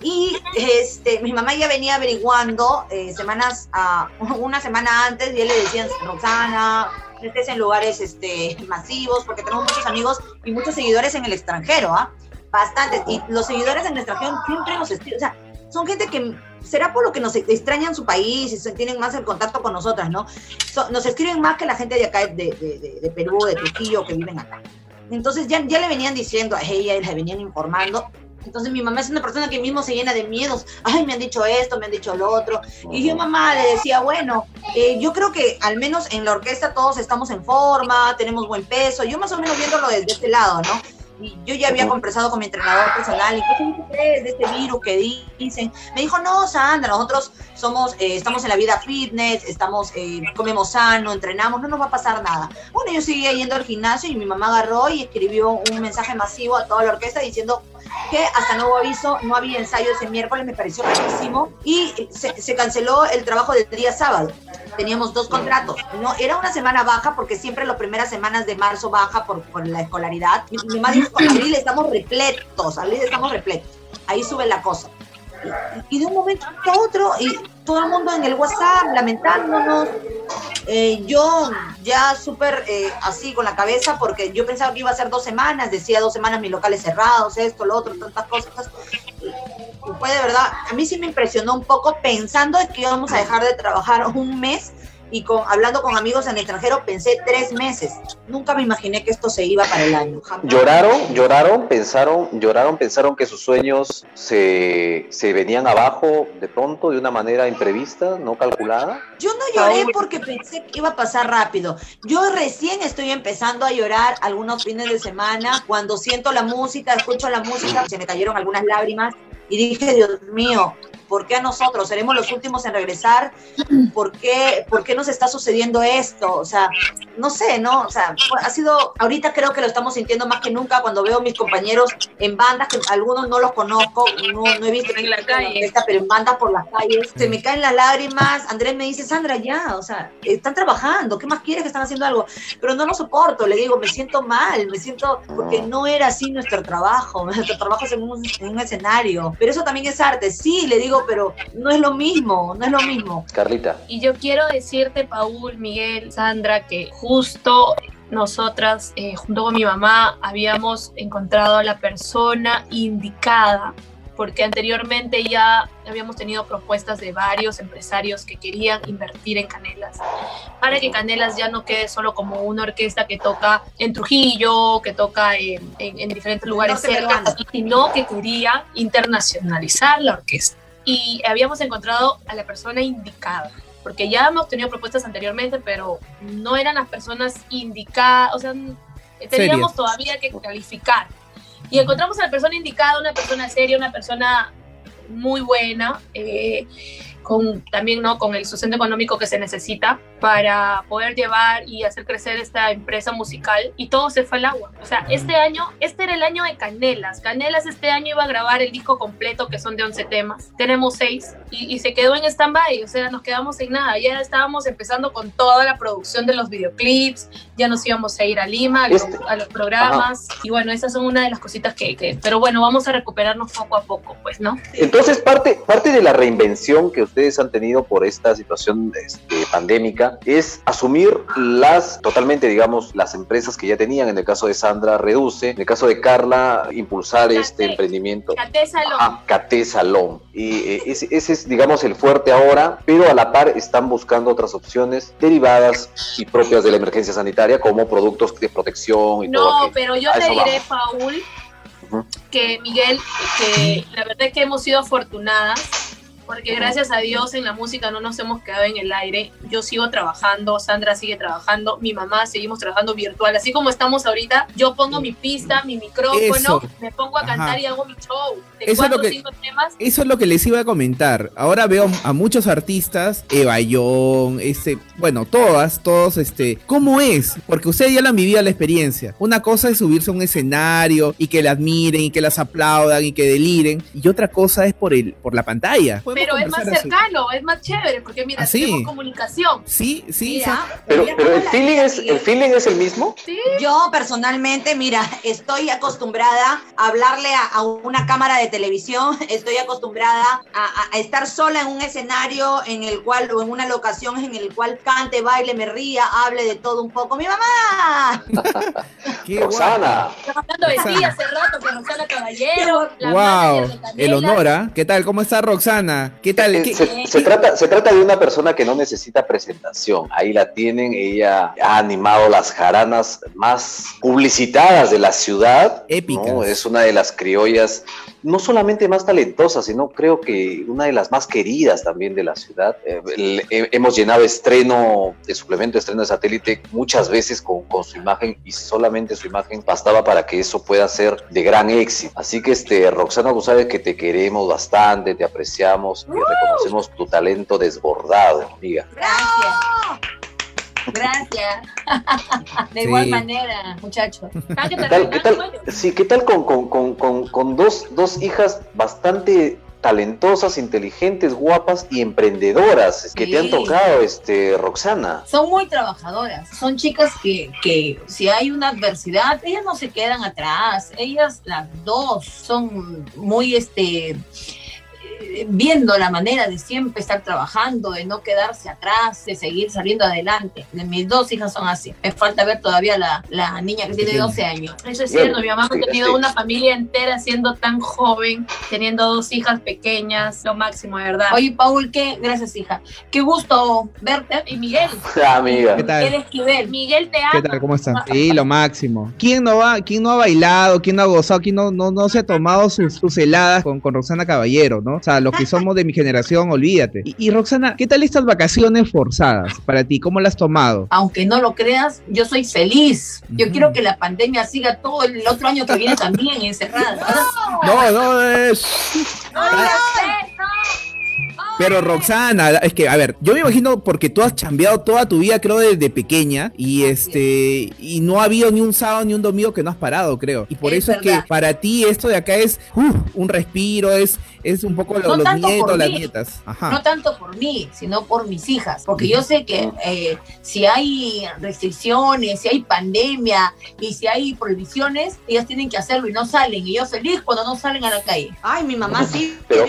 Y este, mi mamá ya venía averiguando eh, semanas, a, una semana antes, y él le decían, Roxana, estés en lugares este, masivos, porque tenemos muchos amigos y muchos seguidores en el extranjero, ¿ah? Bastantes. Y los seguidores en el extranjero siempre nos escriben, o sea, son gente que será por lo que nos extrañan su país y se tienen más el contacto con nosotras, ¿no? So- nos escriben más que la gente de acá, de, de- de- de Perú, de Trujillo, que viven acá. Entonces ya, ya le venían diciendo a ella y le venían informando. Entonces mi mamá es una persona que mismo se llena de miedos. Ay, me han dicho esto, me han dicho lo otro. Y yo mamá le decía, bueno, eh, yo creo que al menos en la orquesta todos estamos en forma, tenemos buen peso. Yo más o menos viéndolo desde este lado, ¿no? Y yo ya había conversado con mi entrenador personal. ¿Y qué crees de este virus que dicen? Me dijo, no, Sandra, nosotros somos, eh, estamos en la vida fitness, estamos, eh, comemos sano, entrenamos, no nos va a pasar nada. Bueno, yo seguía yendo al gimnasio y mi mamá agarró y escribió un mensaje masivo a toda la orquesta diciendo que hasta nuevo aviso no había ensayo ese miércoles, me pareció rarísimo. Y se, canceló el trabajo del día sábado. Teníamos dos contratos. No, era una semana baja porque siempre las primeras semanas de marzo baja por, la escolaridad. Mi, mi mamá dijo, abril estamos repletos, abril estamos repletos. Ahí sube la cosa. Y, de un momento a otro, todo el mundo en el WhatsApp lamentándonos. Eh, yo ya súper eh, así con la cabeza porque yo pensaba que iba a ser dos semanas, decía dos semanas mis locales cerrados, esto, lo otro, tantas cosas. Fue de verdad, a mí sí me impresionó un poco pensando que íbamos a dejar de trabajar un mes y con, hablando con amigos en el extranjero pensé tres meses. Nunca me imaginé que esto se iba para el año. jamás. Lloraron, lloraron, pensaron, lloraron, pensaron que sus sueños se, se venían abajo de pronto, de una manera imprevista, no calculada. Yo no lloré porque pensé que iba a pasar rápido. Yo recién estoy empezando a llorar algunos fines de semana cuando siento la música, escucho la música, se me cayeron algunas lágrimas y dije, Dios mío, ¿por qué a nosotros? ¿Seremos los últimos en regresar? ¿Por qué, ¿Por qué nos está sucediendo esto? O sea, no sé, ¿no? O sea, ha sido, ahorita creo que lo estamos sintiendo más que nunca cuando veo a mis compañeros en bandas, que algunos no los conozco, no, no he visto En la calle. pero en bandas por las calles, se me caen las lágrimas, Andrés me dice, Sandra, ya, o sea, están trabajando, ¿qué más quieres que están haciendo algo? Pero no lo soporto, le digo, me siento mal, me siento, porque no era así nuestro trabajo, nuestro trabajo es en un, en un escenario, pero eso también es arte, sí, le digo, pero no es lo mismo, no es lo mismo. Carlita. Y yo quiero decirte, Paul, Miguel, Sandra, que justo nosotras, eh, junto con mi mamá, habíamos encontrado a la persona indicada, porque anteriormente ya habíamos tenido propuestas de varios empresarios que querían invertir en Canelas, para que Canelas ya no quede solo como una orquesta que toca en Trujillo, que toca en, en- en diferentes lugares cerca, peruano. sino que quería internacionalizar la orquesta. Y habíamos encontrado a la persona indicada porque ya hemos tenido propuestas anteriormente, pero no eran las personas indicadas, o sea, n- teníamos todavía que calificar. Y encontramos a la persona indicada, una persona seria, una persona muy buena, eh, con, también ¿no? con el sustento económico que se necesita para poder llevar y hacer crecer esta empresa musical y todo se fue al agua. O sea, este año, este era el año de Canelas. Canelas este año iba a grabar el disco completo que son de 11 temas. Tenemos 6 y, y se quedó en stand-by, o sea, nos quedamos sin nada. Ya estábamos empezando con toda la producción de los videoclips, ya nos íbamos a ir a Lima, a los, Este- a los programas y bueno, esas son una de las cositas que, que- pero bueno, vamos a recuperarnos poco a poco, pues, ¿no? Entonces, parte, parte de la reinvención que ustedes han tenido por esta situación este, pandémica es asumir las, totalmente, digamos, las empresas que ya tenían. En el caso de Sandra, Reduce. En el caso de Carla, impulsar este Cate. emprendimiento. Cate Salón. Ajá, Cate Salón. Y eh, ese, ese es, digamos, el fuerte ahora, pero a la par están buscando otras opciones derivadas y propias de la emergencia sanitaria, como productos de protección y todo No, pero yo te diré, vamos. Paul, que Miguel, que la verdad es que hemos sido afortunadas, porque gracias a Dios en la música no nos hemos quedado en el aire. Yo sigo trabajando, Sandra sigue trabajando, mi mamá seguimos trabajando virtual. Así como estamos ahorita, yo pongo mi pista, mi micrófono, Eso. me pongo a cantar Ajá. y hago mi show. De Eso es cuatro lo que- cinco temas. Eso es lo que les iba a comentar. Ahora veo a muchos artistas, Evayón, este, bueno, todas, todos, este, ¿cómo es? Porque ustedes ya la han vivido la experiencia. Una cosa es subirse a un escenario y que la admiren y que las aplaudan y que deliren, y otra cosa es por el, por la pantalla. Podemos Pero es más así. cercano, es más chévere, porque mira, ¿Ah, sí? tenemos comunicación. Sí, sí, Mira, Pero, pero el feeling es, el feeling es el mismo. Sí, Yo personalmente, mira, estoy acostumbrada a hablarle a, a una cámara de televisión, estoy acostumbrada a, a- a estar sola en un escenario en el cual, o en una locación en el cual cante, baile, me ría, hable de todo un poco. ¡Mi mamá! Qué Roxana. Estamos hablando de ti Roxana. hace rato, con Roxana Caballero, la Wow, de el honor, ¿ah? ¿Qué tal? ¿Cómo está Roxana? ¿Qué tal? Eh, ¿Qué- Se, se trata, se trata de una persona que no necesita presentación. Ahí la tienen. Ella ha animado las jaranas más publicitadas de la ciudad. Épicas. ¿no? Es una de las criollas, no solamente más talentosas, sino creo que una de las más queridas también de la ciudad. Eh, le- he- hemos llenado estreno de suplemento, estreno de satélite muchas veces con, con su imagen y solamente su imagen bastaba para que eso pueda ser de gran éxito. Así que, este, Roxana, sabes que te queremos bastante, te apreciamos y reconocemos tu talento desbordado, amiga. Gracias. Gracias. De Sí. igual manera, muchachos. ¿Qué tal, qué sí, ¿qué tal con, con- con- con- con dos, dos hijas bastante talentosas, inteligentes, guapas y emprendedoras que te han tocado, este, Roxana? Son muy trabajadoras. Son chicas que, que si hay una adversidad, ellas no se quedan atrás. Ellas, las dos, son muy, este, viendo la manera de siempre estar trabajando, de no quedarse atrás, de seguir saliendo adelante. De mis dos hijas son así. Me falta ver todavía la, la niña que tiene Pequeña. 12 años. Eso es cierto, mi mamá ha tenido una familia entera siendo tan joven, teniendo dos hijas pequeñas, lo máximo, de verdad. Oye, Paul, ¿qué? Gracias, hija. Qué gusto verte. y Miguel, Ah, amiga. ¿Qué tal? Miguel Esquivel. Miguel te ama. ¿Qué tal? ¿Cómo está? Sí, lo máximo. ¿Quién no va, quién no ha bailado, quién no ha gozado, quién no, no, no se ha tomado sus, sus heladas con, con Roxana Caballero, ¿no? sea, los que somos de mi generación, olvídate. Y, y Roxana, ¿qué tal estas vacaciones forzadas para ti? ¿Cómo las has tomado? Aunque no lo creas, yo soy feliz. Yo quiero que la pandemia siga todo el otro año que viene también encerrada. No, no, es... No digas eso. Pero Roxana, es que, a ver, yo me imagino porque tú has chambeado toda tu vida, creo, desde pequeña, y este, y no ha habido ni un sábado ni un domingo que no has parado, creo. Y por Es eso es que para ti esto de acá es uf, un respiro, es, es un poco lo- No los nietos, las mí. nietas. Ajá. No tanto por mí, sino por mis hijas. Porque yo sé que eh, si hay restricciones, si hay pandemia y si hay prohibiciones, ellas tienen que hacerlo y no salen. Y yo feliz cuando no salen a la calle. Ay, mi mamá sí. Pero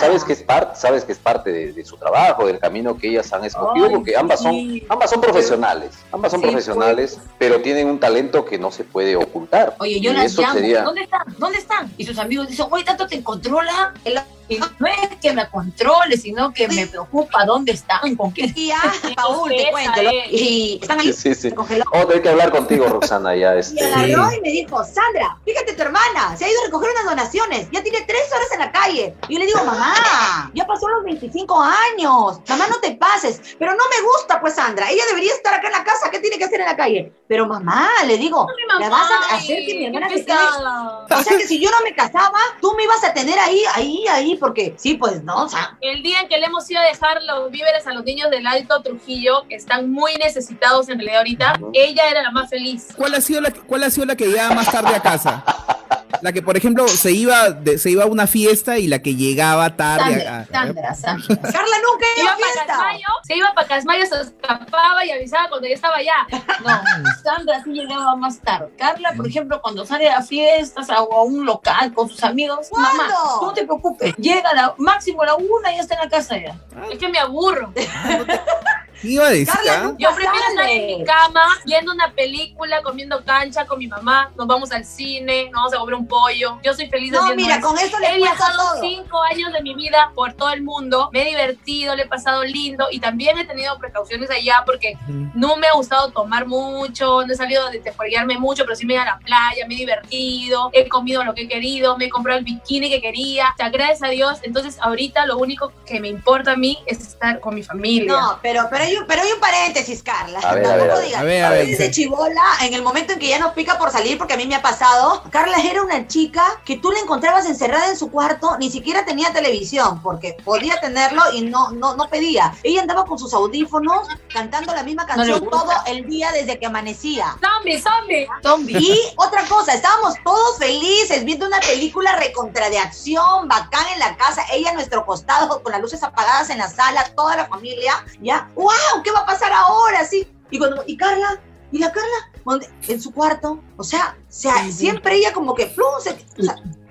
sabes que es parte, sabes que es parte de, de su trabajo, del camino que ellas han escogido, Ay, porque ambas son, sí. ambas son profesionales, ambas son Sí, profesionales, pero tienen un talento que no se puede ocultar. Oye, yo Y las llamo. sería- ¿Dónde están? ¿Dónde están? Y sus amigos dicen, oye, tanto te controla. Y no es que me controle, sino que me preocupa dónde están, con quién. Y ah, Paul, te cuento. Y están ahí. Sí, sí. a tener que hablar contigo, Roxana, ya. Y Este, agarró y me dijo, Sandra, fíjate tu hermana, se ha ido a recoger unas donaciones, ya tiene tres horas en la calle. Y yo le digo, mamá, ya pasó los 25 años, mamá no te pases, pero no me gusta pues Sandra, ella debería estar acá en la casa, ¿qué tiene que hacer en la calle? Pero mamá, le digo, ¿la vas a hacer que mi hermana qué se quede? O sea que si yo no me casaba, tú me ibas a tener ahí, ahí, ahí, porque sí, pues no, o sea, El día en que le hemos ido a dejar los víveres a los niños del Alto Trujillo, que están muy necesitados en realidad ahorita, ella era la más feliz. ¿Cuál ha sido la, cuál ha sido la que llegaba más tarde a casa? La que, por ejemplo, se iba, de- se iba a una fiesta y la que llegaba tarde Sandra, a- Sandra, Sandra. Carla nunca Se iba iba a para fiesta. Casmayo, se iba para Casmayo, se escapaba y avisaba cuando ya estaba allá. No, Sandra sí llegaba más tarde. Carla, por ejemplo, cuando sale a fiestas a, a un local con sus amigos, ¿Cuándo? mamá, no te preocupes, llega a la, máximo a la una y ya está en la casa ya. Es que me aburro. ¿Qué iba a decir? Carla, ah? Yo prefiero estar en mi cama, viendo una película, comiendo cancha con mi mamá, nos vamos al cine, nos vamos a comer un pollo. Yo soy feliz No, haciendo mira, eso. con eso le He viajado todo. cinco años de mi vida por todo el mundo, me he divertido, le he pasado lindo y también he tenido precauciones allá porque no me ha gustado tomar mucho, no he salido de desfoguearme mucho, pero sí me he ido a la playa, me he divertido, he comido lo que he querido, me he comprado el bikini que quería. O sea, gracias a Dios, entonces ahorita lo único que me importa a mí es estar con mi familia. No, pero, pero, hay un, pero hay un paréntesis, Carla. A ver, Tampoco a ver. digas. A ver, a ver. Dice Chibola, en el momento en que ya nos pica por salir, porque a mí me ha pasado, Carla era una chica que tú la encontrabas encerrada en su cuarto, ni siquiera tenía televisión, porque podía tenerlo y no, no, no pedía. Ella andaba con sus audífonos cantando la misma canción gusta. todo el día desde que amanecía. Zombie, zombie. Zombie. Y otra cosa, estábamos todos felices viendo una película recontra de acción, bacán en la casa, ella a nuestro costado con las luces apagadas en la sala, toda la familia, ya, wow, ¿qué va a pasar ahora? Sí. Y cuando, y Carla, y la Carla, ¿dónde? en su cuarto, o sea, o sea, siempre ella como que, o sea,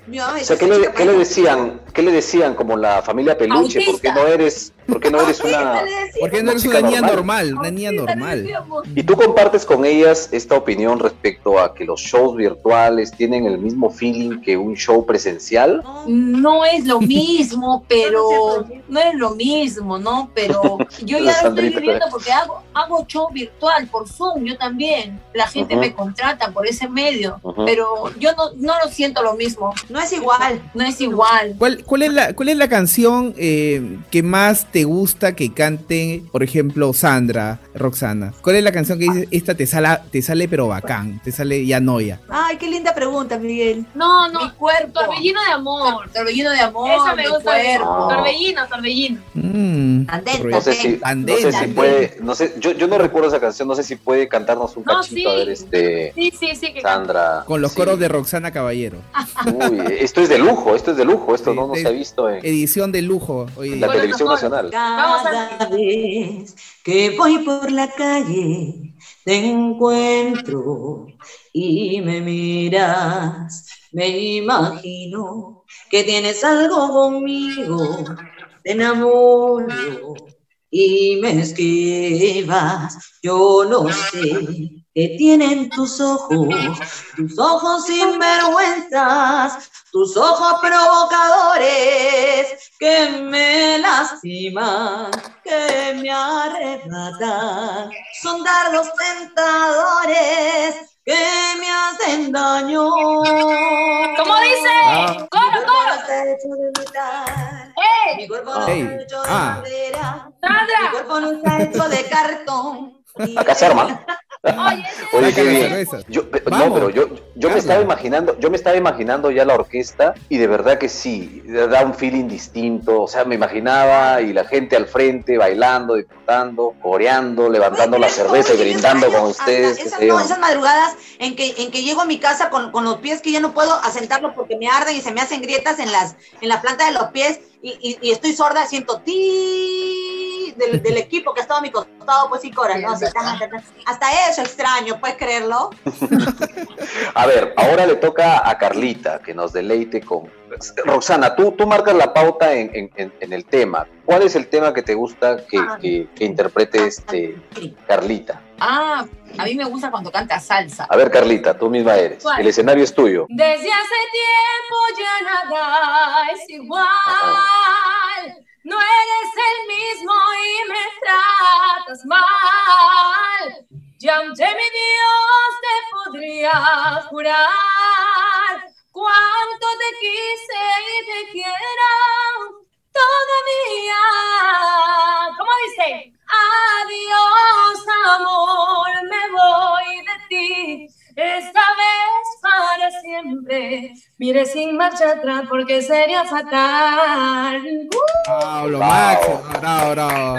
mi mamá me O sea, ¿qué le, "Chica, qué le pero- decían? ¿Qué le decían como la familia peluche? ¿Por qué no eres, por qué no eres una... ¿Por qué no eres una niña normal. normal? Una niña normal. ¿Y tú compartes con ellas esta opinión respecto a que los shows virtuales tienen el mismo feeling que un show presencial? No, No es lo mismo, pero No, es lo mismo, ¿no? Pero yo ya lo estoy viviendo porque hago, hago show virtual por Zoom, yo también. La gente me contrata por ese medio, pero yo no, no lo siento lo mismo, no es igual. no es igual. ¿Cuál, cuál, es la, ¿Cuál es la canción eh, que más te gusta que cante, por ejemplo, Sandra, Roxana? ¿Cuál es la canción que dices, esta te sale, te sale pero bacán, te sale ya noia? Ay, qué linda pregunta, Miguel. No, no. Mi cuerpo. Torbellino de amor. Torbellino de amor, Esa me mi gusta. cuerpo. Torbellino, torbellino. Mm, Andén, No sé si, no sé si puede, no sé, yo, yo no recuerdo esa canción, no sé si puede cantarnos un No, cachito, sí. a ver, este, Sí, sí, sí. Que Sandra. con los sí. coros de Roxana Caballero. Uy, esto es de lujo, esto es de lujo, esto Sí, no, no de- se ha visto en Edición de lujo. Hoy la día. Bueno, televisión nacional. Cada vez que voy por la calle te encuentro y me miras, me imagino que tienes algo conmigo, te enamoro y me esquivas, yo no sé qué tienen tus ojos, tus ojos sinvergüenzas, tus ojos provocadores que me lastiman, que me arrebatan, son dardos tentadores que me hacen daño. ¿Cómo dice? Ah. ¡Coro, coro! Está hecho de metal. Mi cuerpo no Ey. está hecho de Ah. madera. Mi Sandra, cuerpo no está hecho de cartón. Arma. Oye, qué bien. Yo, pe- no, pero yo, yo me estaba imaginando, yo me estaba imaginando ya la orquesta y de verdad que sí, da un feeling distinto. O sea, me imaginaba y la gente al frente bailando, disfrutando, coreando, levantando la cerveza y brindando con ustedes. Esas, no, esas madrugadas en que, en que llego a mi casa con, con los pies que ya no puedo asentarlos porque me arden y se me hacen grietas en las en la planta de los pies y, y- y estoy sorda, siento ti del, del equipo que ha estado a mi costado, pues sí, Cora, ¿no? Así, tan, tan, tan. Hasta eso extraño, ¿puedes creerlo? A ver, ahora le toca a Carlita que nos deleite con. Roxana, tú, tú marcas la pauta en, en- en- en el tema. ¿Cuál es el tema que te gusta que, que- que interprete este Carlita? Ah, a mí me gusta cuando canta salsa. A ver, Carlita, tú misma eres. ¿Cuál? El escenario es tuyo. Desde hace tiempo ya nada es igual. No eres el mismo y me tratas mal. Ya ante mi Dios te podría jurar cuánto te quise y te quiero todavía. ¿Cómo dice? Adiós, amor, me voy de ti. Esta vez para siempre. Mire sin marcha atrás porque sería fatal. Uh, Bravo, lo Bravo. máximo. Bravo, bravo.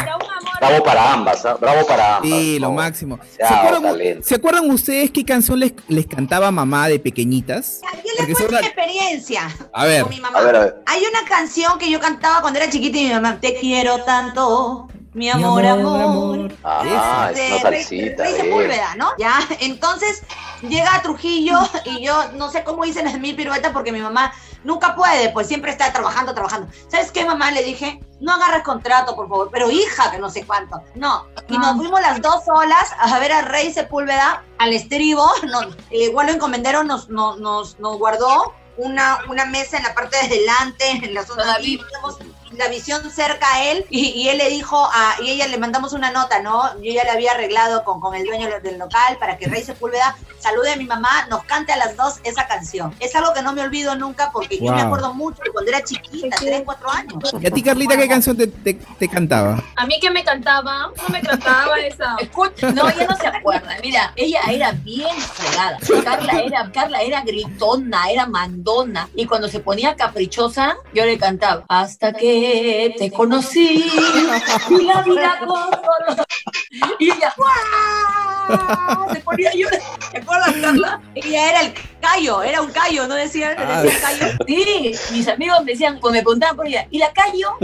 Bravo para ambas, ¿ah? bravo para ambas. Sí, lo No, máximo. ¿Se acuerdan, se acuerdan ustedes qué canción les, les cantaba mamá de pequeñitas? Yo les cuento mi experiencia A ver, con mi mamá. A ver, a ver. Hay una canción que yo cantaba cuando era chiquita y mi mamá, te quiero tanto, mi amor, amor. Ah, es una Rey- salsita. Rey. Sepúlveda, ¿no? Ya, entonces llega a Trujillo y yo no sé cómo hice las mil piruetas porque mi mamá nunca puede, pues siempre está trabajando, trabajando. ¿Sabes qué, mamá? Le dije, no agarres contrato, por favor, pero hija, que no sé cuánto. No, y nos fuimos las dos solas a ver a Rey Sepúlveda al estribo. Nos, eh, Vuelo Encomendero nos, nos, nos, nos guardó una, una mesa en la parte de delante, en la zona de la visión cerca a él y, y él le dijo a, y ella le mandamos una nota, ¿no? Yo ya le había arreglado con, con el dueño del local para que Rey Sepúlveda salude a mi mamá, nos cante a las dos esa canción. Es algo que no me olvido nunca porque yo me acuerdo mucho de cuando era chiquita, 3, 4 años. ¿y a ti Carlita qué canción te, te- te cantaba? A mí que me cantaba, no me cantaba esa. Escucha, no, ella no se acuerda. Mira, ella era bien fregada. Carla era, Carla era gritona, era mandona. Y cuando se ponía caprichosa, yo le cantaba. Hasta que te conocí y la vida con Y ella, ¡guau! Se ponía yo. ¿Te acuerdas, Carla? Ella era el callo, era un callo, ¿no decían? Ah. Decían callo Sí, mis amigos me decían, pues me preguntaban por ella, ¿y la callo?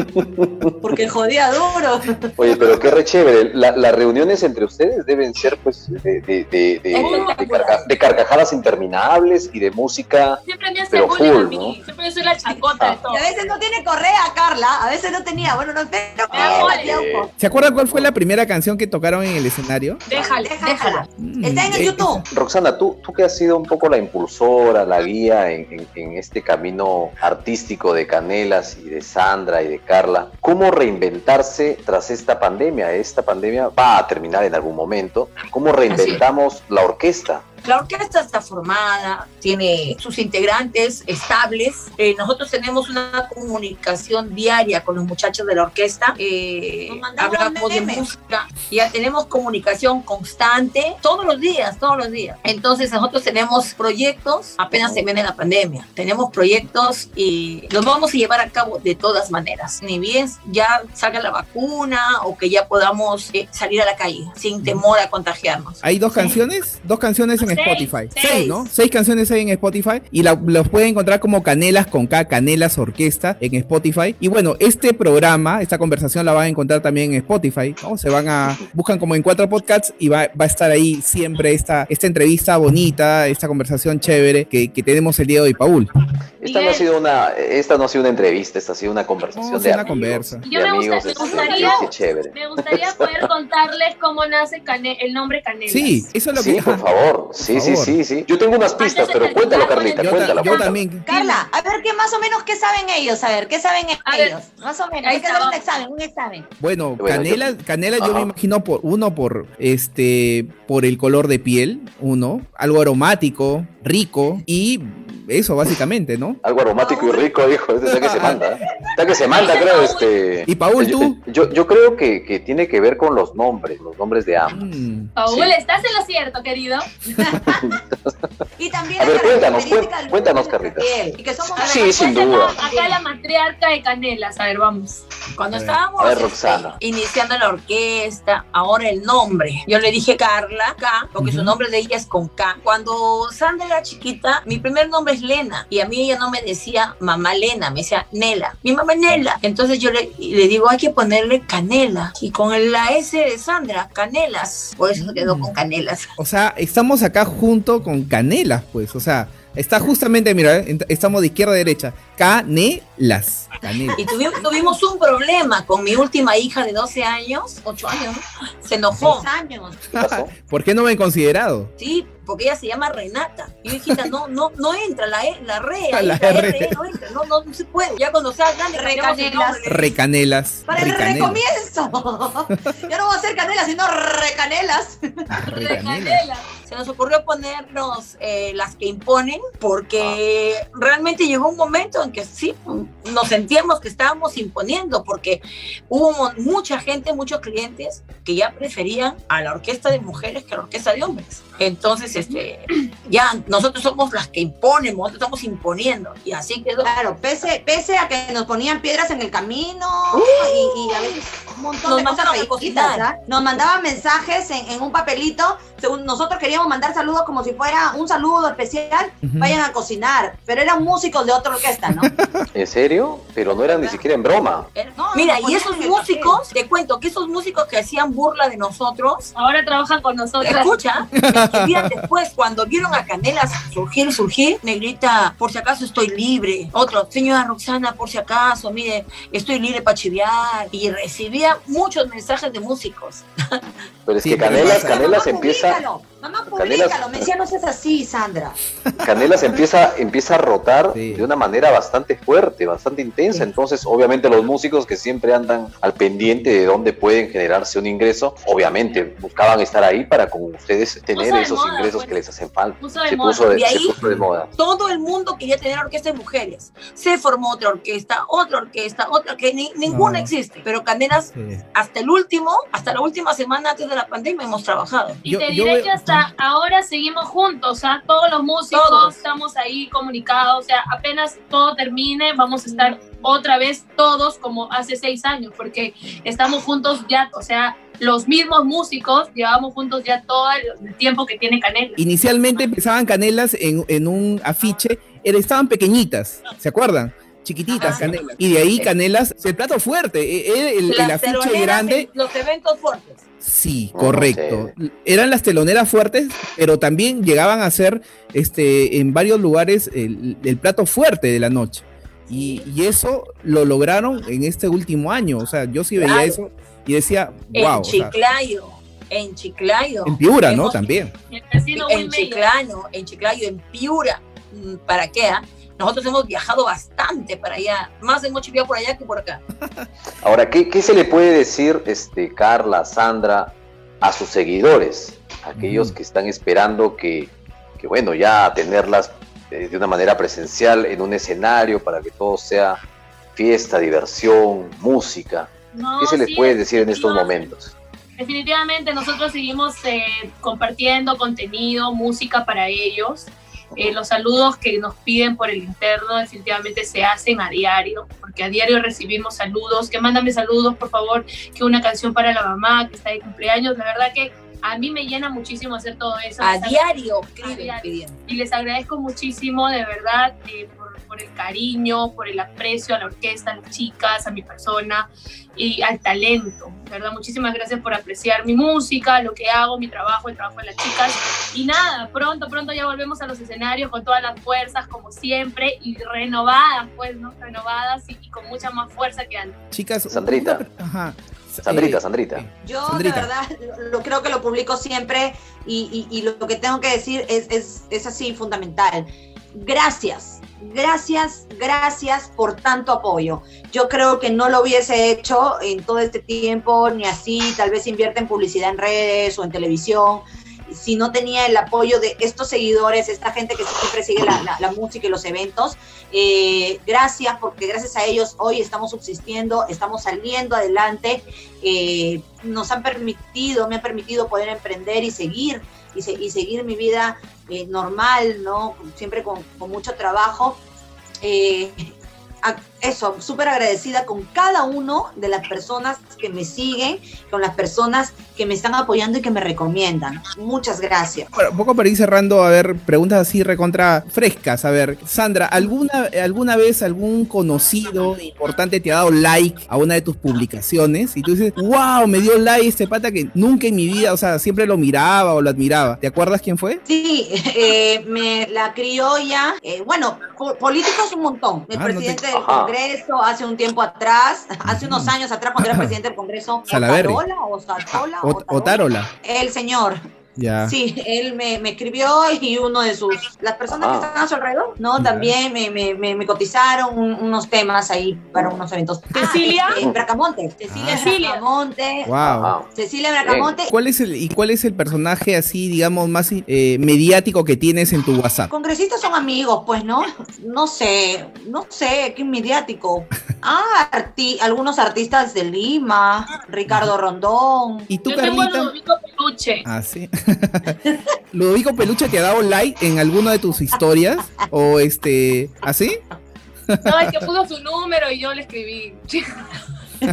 porque jodía duro. Oye, pero qué re chévere. La- las reuniones entre ustedes deben ser, pues, de, de, de, de- de carca- de carcajadas interminables y de música. Siempre me hace Pero bullying a full, mí. ¿no? Siempre yo soy la chacota todo. Y a veces no tiene correa, Carla, a veces no tenía, bueno, no sé, pero Ah. ¿Se acuerdan cuál fue la primera canción que tocaron en el escenario? Déjale. Déjala. Mm, Está en el eh, YouTube. Roxana, tú, tú que has sido un poco la impulsora, la guía en, en- en este camino artístico de Canelas y de Sandra y de Carla, ¿cómo reinventarse tras esta pandemia? Esta pandemia va a terminar en algún momento. ¿Cómo reinventamos la orquesta? La orquesta está formada, tiene sus integrantes estables. Eh, nosotros tenemos una comunicación diaria con los muchachos de la orquesta. Eh, hablamos de música. Ya tenemos comunicación constante todos los días, todos los días. Entonces nosotros tenemos proyectos, apenas se viene la pandemia. Tenemos proyectos y los vamos a llevar a cabo de todas maneras. Ni bien ya salga la vacuna o que ya podamos eh, salir a la calle sin temor a contagiarnos. Hay dos canciones, dos canciones en Seis, Spotify. seis. Seis, ¿no? Seis canciones hay en Spotify y la- los pueden encontrar como Canelas con K, Canelas Orquesta en Spotify. Y bueno, este programa, esta conversación la van a encontrar también en Spotify, ¿no? Se van a, buscan como en cuatro podcasts y va, va a estar ahí siempre esta, esta entrevista bonita, esta conversación chévere que, que tenemos el día de hoy, Paul. Esta no, ha sido una, esta no ha sido una entrevista, esta ha sido una conversación No, de sí, una amigos. conversa. de Yo me gusta- amigos, me gustaría- qué chévere. Me gustaría poder contarles cómo nace Cane- el nombre Canelas. Sí, eso es lo Sí, que... por ajá. favor. Sí, sí, sí, sí. Yo tengo unas pistas, pero cuéntalo, Carlita, Yo, ta- cuéntalo. yo también. Carla, a ver qué más o menos qué saben ellos, a ver, qué saben A ver, ellos, más o menos, hay que hacer un examen, un examen. Bueno, Bueno, canela, yo- canela yo me imagino por uno por este por el color de piel, uno, algo aromático, rico y eso básicamente, ¿no? Algo aromático y rico, hijo. Este está que se manda. Está que se manda, creo, este. Y Paul, yo, tú. Yo, yo creo que, que tiene que ver con los nombres, los nombres de ambos. Mm. Paul, Sí. estás en lo cierto, querido. Y también A ver, cuéntanos, cuéntanos, piel, Y que somos Sí, sin duda. Acá, la matriarca de Canelas. A ver, vamos. Cuando estábamos ver, este, iniciando la orquesta, ahora el nombre. Yo le dije Carla, K, porque su Ujú. nombre de ella es con K. Cuando Sandra era chiquita, mi primer nombre es Lena. Y a mí ella no me decía mamá Lena, me decía Nela. Mi mamá es Nela. Entonces yo le, le digo, hay que ponerle Canela. Y con la S de Sandra, Canelas. Por eso se quedó con Canelas. O sea, estamos acá junto con canelas, pues, o sea, está justamente, mira, eh, estamos de izquierda a derecha, canelas, canelas. Y tuvimos, tuvimos un problema con mi última hija de 12 años, 8 años. Se enojó. Años. ¿Por qué no me han considerado? Sí, porque ella se llama Renata. Y yo, hijita, no, no, no entra la, E- la re, ahí, La la, R. R, no entra, no, no, no se puede. Ya cuando seas grande, el Recanelas. Recanelas. Para el Ricanelas. recomienzo. Yo no voy a hacer canelas, sino recanelas. Recanelas. Canela. Se nos ocurrió ponernos eh, las que imponen, porque realmente llegó un momento en que sí, nos sentíamos que estábamos imponiendo, porque hubo mucha gente, muchos clientes que ya preferían a la orquesta de mujeres que a la orquesta de hombres. Entonces, este, ya nosotros somos las que imponen, nosotros estamos imponiendo, y así quedó. Claro, pese, pese a que nos ponían piedras en el camino y, y a veces un montón Nos de cosas. ¿ah? Nos mandaban mensajes en, en un papelito. Según nosotros queríamos mandar saludos como si fuera un saludo especial. Vayan a cocinar. Pero eran músicos de otra orquesta, ¿no? ¿En serio? Pero no eran ni siquiera en broma. No, Mira, y esos músicos, te cuento que esos músicos que hacían burla de nosotros, Ahora trabajan con nosotros. escucha, después, cuando vieron a Canelas surgir, surgir, negrita, por si acaso estoy libre. Otro, señora Roxana, por si acaso, mire, estoy libre para chiviar. Y recibía muchos mensajes de músicos. Pero es Sí, que Canelas, Canelas Mamá, empieza, públicalo. Mamá, Canelas- públicalo. Me decía, no seas así, Sandra. Canelas empieza, empieza a rotar Sí. de una manera bastante fuerte, bastante intensa. Sí. Entonces, obviamente, los músicos que siempre andan al pendiente de dónde pueden generarse un ingreso, obviamente buscaban estar ahí para con ustedes tener esos moda, ingresos pues. que les hacen falta. Puso de se, moda. puso de, De se ahí- puso de moda. Todo el mundo quería tener orquesta de mujeres. Se formó otra orquesta, otra orquesta, otra, que ni- ninguna No. existe. Pero Canelas, Sí. hasta el último, hasta la última semana antes de la pandemia hemos trabajado. Y Yo- te yo diré veo- que hasta ahora seguimos juntos, o sea, todos los músicos Todos. estamos ahí comunicados, o sea, apenas todo termine, vamos a estar otra vez todos como hace seis años, porque estamos juntos ya, o sea, los mismos músicos llevamos juntos ya todo el tiempo que tiene Canela. Inicialmente empezaban canelas en, en un afiche, era- estaban pequeñitas, ¿se acuerdan? Chiquititas, canelas. Y de ahí canelas, el plato fuerte, e- e- el, el Las afiche grande. en Los eventos fuertes. Sí, Oh, correcto. Eran las teloneras fuertes, pero también llegaban a ser este, en varios lugares el, el plato fuerte de la noche. Y, y eso lo lograron en este último año. O sea, yo sí veía Claro. eso y decía, en wow. o sea, Chiclayo, en Chiclayo. en Piura, ¿no? También. El En Wilmeyer. Chiclayo, en Chiclayo, en Piura. Mm, ¿Para qué? ah? Nosotros hemos viajado bastante para allá. Más hemos chiviado por allá que por acá. Ahora, ¿qué, qué se le puede decir, este, Carla, Sandra, a sus seguidores? Aquellos Ujú. que están esperando que, que, bueno, ya tenerlas eh, de una manera presencial en un escenario para que todo sea fiesta, diversión, música. No, ¿Qué se les sí, puede decir en estos definitivamente. momentos? Definitivamente nosotros seguimos eh, compartiendo contenido, música para ellos. Eh, los saludos que nos piden por el interno definitivamente se hacen a diario, porque a diario recibimos saludos, que mándame saludos por favor, que una canción para la mamá que está de cumpleaños. La verdad que a mí me llena muchísimo hacer todo eso. A diario A diario. y les agradezco muchísimo, de verdad, eh, por, el cariño, por el aprecio a la orquesta, a las chicas, a mi persona y al talento. De verdad, muchísimas gracias por apreciar mi música, lo que hago, mi trabajo, el trabajo de las chicas. Y nada, pronto, pronto ya volvemos a los escenarios con todas las fuerzas, como siempre, y renovadas, pues, ¿no? Renovadas y, y con mucha más fuerza que antes. Chicas, Sandrita. ajá. Sandrita, Eh, Sandrita. Yo Sandrita. de verdad lo, lo creo que lo publico siempre y, y- y lo que tengo que decir es, es, es así fundamental. Gracias, gracias, gracias por tanto apoyo. Yo creo que no lo hubiese hecho en todo este tiempo, ni así, tal vez invierte en publicidad en redes o en televisión, si no tenía el apoyo de estos seguidores, esta gente que siempre sigue la, música y los eventos. Eh, gracias, porque gracias a ellos hoy estamos subsistiendo, estamos saliendo adelante, eh, nos han permitido, me han permitido poder emprender y seguir, y, se- y seguir mi vida eh, normal, ¿no? Siempre con, mucho trabajo. Eso, súper agradecida con cada uno de las personas que me siguen, con las personas que me están apoyando y que me recomiendan. Muchas gracias. Bueno, un poco para ir cerrando, a ver, preguntas así recontra frescas. A ver, Sandra, ¿alguna, ¿alguna vez algún conocido importante te ha dado like a una de tus publicaciones? Y tú dices, wow, me dio like este pata que nunca en mi vida, o sea, siempre lo miraba o lo admiraba. ¿Te acuerdas quién fue? Sí, eh, me, la criolla, eh, bueno, po- políticos un montón. El Ah, no te- presidente del Ajá. Congreso hace un tiempo atrás, hace unos años atrás, cuando era presidente del Congreso. Otarola o Satola O, o Tarola. El señor, Ya. sí, él me, me escribió y uno de sus, las personas Ah. que están a su alrededor, ¿no? Ya. También me, me, me, me cotizaron un- unos temas ahí para unos eventos. ¿Cecilia? Ah, este, Bracamonte. Cecilia Ah. Bracamonte. Wow. Cecilia Bracamonte. ¿Cuál es el, ¿Y cuál es el personaje así, digamos, más eh, mediático que tienes en tu WhatsApp? Congresistas son amigos, pues, ¿no? No sé, no sé, qué mediático. Ah, arti- algunos artistas de Lima, Ricardo Rondón. ¿Y tú, Yo tengo a Carlita? Ludovico Peluche. Ah, sí. Ludovico Peluche te ha dado like en alguna de tus historias o este, ¿así? No, es que puso su número y yo le escribí.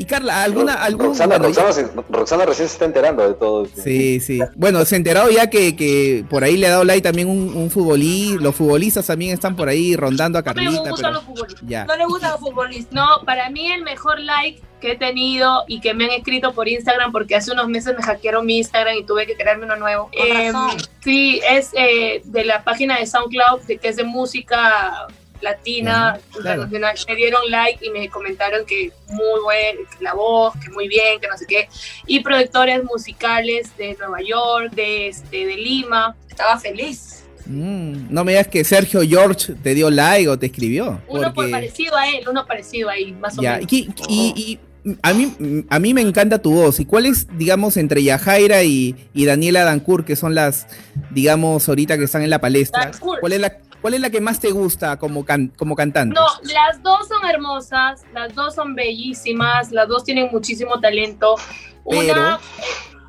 Y Carla, alguna algún Roxana, Roxana, se- Roxana recién se está enterando de todo. Sí, sí. Bueno, se ha enterado ya que, que por ahí le ha dado like también un, un futbolista. Los futbolistas también están por ahí rondando a No me Carlita. gustan Pero, los futbolistas. ya. No le gustan los futbolistas. No, para mí el mejor like que he tenido y que me han escrito por Instagram, porque hace unos meses me hackearon mi Instagram y tuve que crearme uno nuevo. Con razón. sí, es eh, de la página de SoundCloud, de que es de música latina, claro. internacional. Me dieron like y me comentaron que muy buena, la voz, que muy bien, que no sé qué. Y productores musicales de Nueva York, de, este, de Lima. Estaba feliz. Mm, no me digas que Sergio George te dio like o te escribió. Uno por porque- parecido a él, uno parecido ahí, más o menos. y, y- y a mí, a mí me encanta tu voz. ¿Y cuál es, digamos, entre Yajaira y, y Daniela Dancourt, que son las, digamos, ahorita que están en la palestra? Dancourt. ¿Cuál es la, cuál es la que más te gusta como, can- como cantante? No, las dos son hermosas, las dos son bellísimas, las dos tienen muchísimo talento. Una, Pero- eh,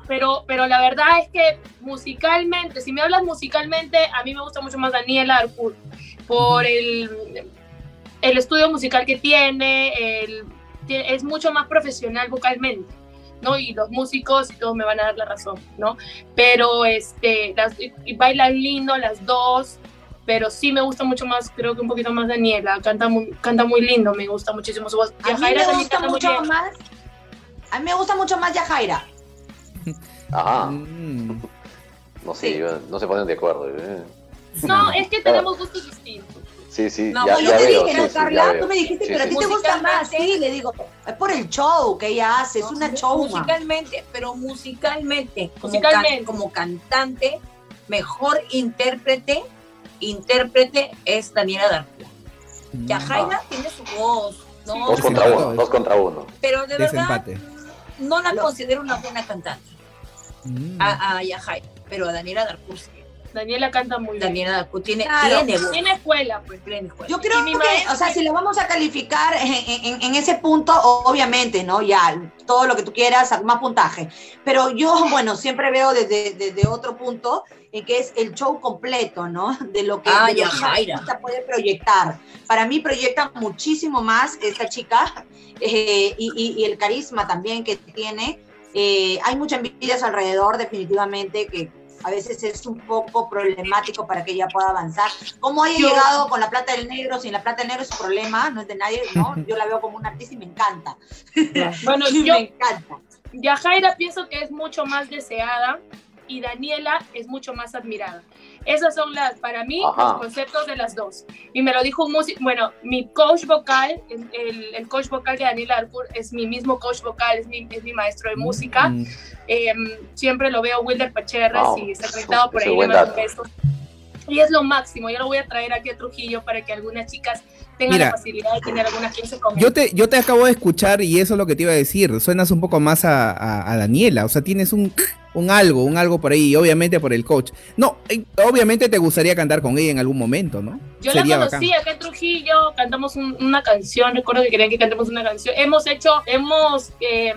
pero, pero la verdad es que musicalmente, si me hablas musicalmente, a mí me gusta mucho más Daniela Arcourt por el, el estudio musical que tiene, el, es mucho más profesional vocalmente. ¿no? Y los músicos y todos me van a dar la razón, ¿no? Pero este, las, bailan lindo las dos, pero sí me gusta mucho más, creo que un poquito más Daniela, canta muy, canta muy lindo, me gusta muchísimo su voz. A mí Yajaira me también gusta muy mucho bien. más. A mí me gusta mucho más Yajaira. Ajá. Mm. No sé, Sí. yo- no se ponen de acuerdo. eh. No, es que tenemos gustos distintos. Sí, sí, No, ya, yo te veo. dije, sí, ¿no, sí, Carla? veo. Tú me dijiste, Sí, pero a sí. ti te gusta más. Sí, le digo, es por el show que ella hace, es una showman. Musicalmente, pero musicalmente, como, Musicalmente. can- como cantante, mejor intérprete, intérprete es Daniela Darcía. Mm. Yajaira tiene su voz, ¿no? Dos contra uno, dos contra uno. pero de verdad no la Lo- considero una buena cantante Mm. a, a Yajaira, pero a Daniela Darcur sí. Daniela canta muy bien. Daniela tiene, Claro. tiene escuela, pues. tiene escuela. Yo creo que, maestra- o sea, si lo vamos a calificar en, en- en ese punto, obviamente, ¿no? Ya, todo lo que tú quieras, más puntaje. Pero yo, bueno, siempre veo desde, desde otro punto, en que es el show completo, ¿no? De lo que, Ah, de lo ya, artista puede proyectar. Para mí proyecta muchísimo más esta chica eh, y, y- y el carisma también que tiene. Eh, hay mucha envidia a su alrededor, definitivamente, que a veces es un poco problemático para que ella pueda avanzar. ¿Cómo haya llegado con la plata del negro? Sin la plata del negro es su problema, no es de nadie, ¿no? Yo la veo como una artista y me encanta. Bueno, yo, me encanta. Yajaira pienso que es mucho más deseada y Daniela es mucho más admirada. Esas son las, para mí, Ajá. los conceptos de las dos. Y me lo dijo un músico, bueno, mi coach vocal, el, coach vocal de Daniela Arcour es mi mismo coach vocal, es mi, es mi maestro de música. Mm, Eh, siempre lo veo Wilder Pacherres Wow, y está conectado por ahí. buen le mando un beso. Y es lo máximo. Yo lo voy a traer aquí a Trujillo para que algunas chicas tengan Mira, la facilidad de tener algunas clases con. Yo te, yo te acabo de escuchar y eso es lo que te iba a decir. Suenas un poco más a, a- a Daniela. O sea, tienes un, un algo, un algo por ahí, y obviamente por el coach. No, eh, obviamente te gustaría cantar con ella en algún momento, ¿no? Yo Sería la bacán. conocí acá en Trujillo, cantamos un- una canción, recuerdo que querían que cantemos una canción. Hemos hecho, hemos, eh,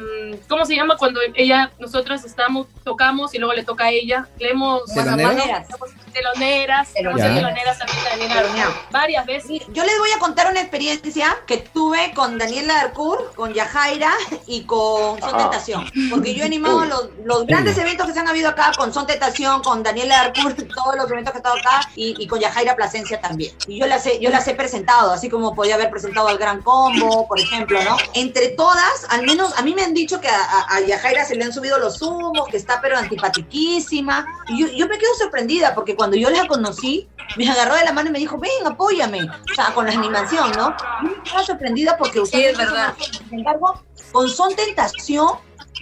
¿cómo se llama? Cuando ella, nosotras estamos, tocamos y luego le toca a ella. Le hemos... ¿Teloneras? Teloneras. Teloneras, Teloneras. también varias veces. Yo les voy a contar una experiencia que tuve con Daniela Arcour, con Yajaira y con Son Ajá. Tentación. Porque yo he animado Uy. los, los grandes eventos que se han habido acá con Son Tentación, con Daniela Arcour, todos los eventos que he estado acá y, y con Yajaira Plasencia también. Y yo las, he, yo las he presentado, así como podía haber presentado al Gran Combo, por ejemplo, ¿no? Entre todas, al menos a mí me han dicho que a, a- a Yajaira se le han subido los humos, que está pero antipatiquísima. Y yo, yo me quedo sorprendida porque cuando yo la conocí, me agarró de la mano y me dijo, ven, apóyame. O sea, con la animación, ¿no? Yo me quedaba sorprendida porque ustedes es verdad. Sin embargo, con Son Tentación,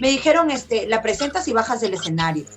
me dijeron, este, la presentas y bajas del escenario.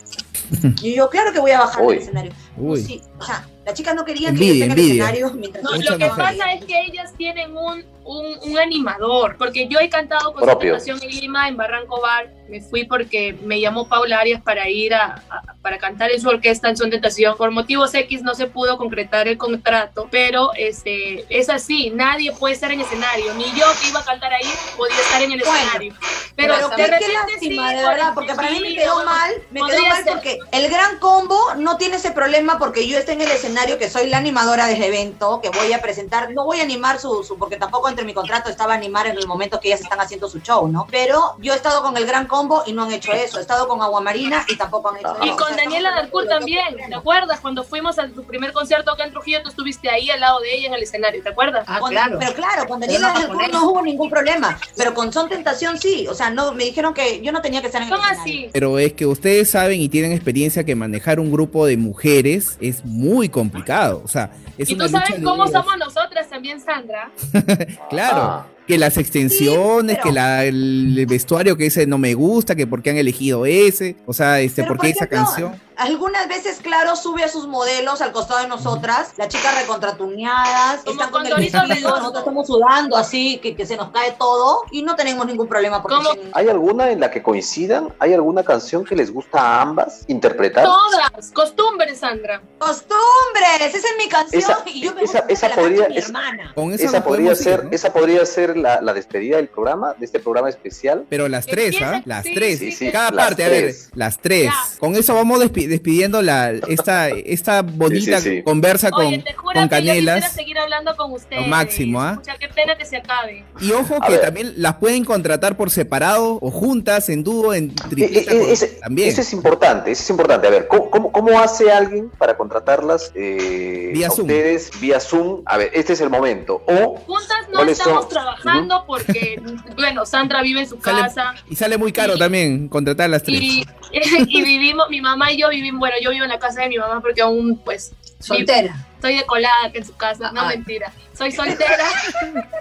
Y yo, claro que voy a bajar Uy. del escenario. Uy. Sí, o sea, las chicas no querían Envidia, que yo escenario mientras No, Muchas lo que mujeres. pasa es que ellas tienen un, un, un animador, porque yo he cantado con Propio. Tentación en Lima, en Barranco Bar, me fui porque me llamó Paula Arias para ir a, a- para cantar en su orquesta en Son Tentación. Por motivos X no se pudo concretar el contrato, pero este, es así, nadie puede estar en escenario, ni yo que iba a cantar ahí podía estar en el Bueno, escenario. Pero, Pero, de repente lástima, sí, de verdad, porque para mí me quedó mal, me quedó mal ser. porque el gran combo no tiene ese problema porque yo estoy en el escenario, que soy la animadora del evento, que voy a presentar, no voy a animar su, su porque tampoco entre mi contrato estaba animar en el momento que ellas están haciendo su show, ¿no? Pero yo he estado con el gran combo y no han hecho eso, he estado con Aguamarina y tampoco han hecho eso. Y O con sea, Daniela Darcourt también, ¿te acuerdas? Cuando fuimos a tu primer concierto acá en Trujillo, tú estuviste ahí al lado de ella en el escenario, ¿te acuerdas? Ah, Con- claro. Pero claro, con Daniela Darcourt no hubo ningún problema, pero con Son Tentación sí, o sea, no me dijeron que yo no tenía que estar en el Son escenario. así. Pero es que ustedes saben y tienen experiencia que manejar un grupo de mujeres es muy complicado. O sea, es Y una tú lucha sabes de cómo somos nosotras también, Sandra. Claro. Ah. Que las extensiones, Sí, pero- que la- el vestuario que ese no me gusta, que por qué han elegido ese, o sea, este, por qué por esa canción. Algunas veces, claro, sube a sus modelos al costado de nosotras, las chicas recontratuneadas, Como están con el Condorito vestido, Veloso. nosotros estamos sudando así, que, que se nos cae todo, y no tenemos ningún problema porque sí. ¿Hay alguna en la que coincidan? ¿Hay alguna canción que les gusta a ambas interpretar? Todas, costumbres, Sandra. costumbres, esa es mi canción Esa- y yo me esa- gusta esa podría- mi esa- hermana. Con esa, Esa nos podría ir, ser, ¿no? esa podría ser la, la despedida del programa, de este programa especial. Pero las tres, ¿ah? Las sí, tres. sí, sí, Cada las parte, a ver, las tres. Ya. Con eso vamos despi- despidiendo la, esta, esta bonita Sí, sí, sí. conversa con, Oye, te juro con que yo quisiera Canelas. seguir hablando con ustedes. Lo máximo, ¿ah? Escucha, qué pena que se acabe. Y ojo A que ver. también las pueden contratar por separado o juntas, en dúo, en Eh, tripleta. eh, con- ese, también. ese es importante, ese es importante. A ver, ¿cómo, cómo, cómo hace alguien para contratarlas eh, Vía a Zoom. ustedes vía Zoom? A ver, este es el momento. O Juntas no ¿Cuáles estamos son? trabajando porque, bueno, Sandra vive en su Sale- casa Y sale muy caro Y- también contratar a las tres. y, y vivimos, mi mamá y yo vivimos, bueno, yo vivo en la casa de mi mamá porque aún, pues, Soltera. estoy de colada que en su casa, no Ah. mentira. Soy soltera.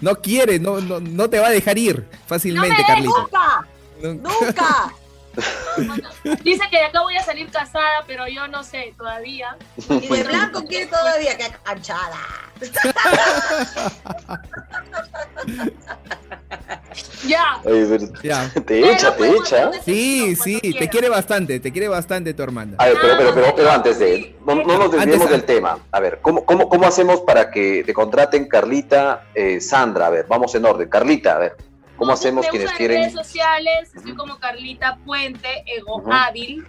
No quiere, no, no, no te va a dejar ir fácilmente, No me Carlita. Nunca, nunca. Dice que de acá voy a salir casada, pero yo no sé todavía. Y de blanco quiere todavía que canchada. Ya. Oye, pero Ya. te Pero, echa, te pues, echa. Sí, sí, te quiere bastante, te quiere bastante tu hermana. A ver, pero, pero, pero, pero Ah, antes de, no, no nos desviemos del tema. A ver, ¿cómo, cómo, cómo hacemos para que te contraten Carlita, eh, Sandra? A ver, vamos en orden. Carlita, a ver, ¿cómo Me hacemos usan quienes en quieren? redes sociales, estoy como Carlita Puente, ego Ujú. hábil.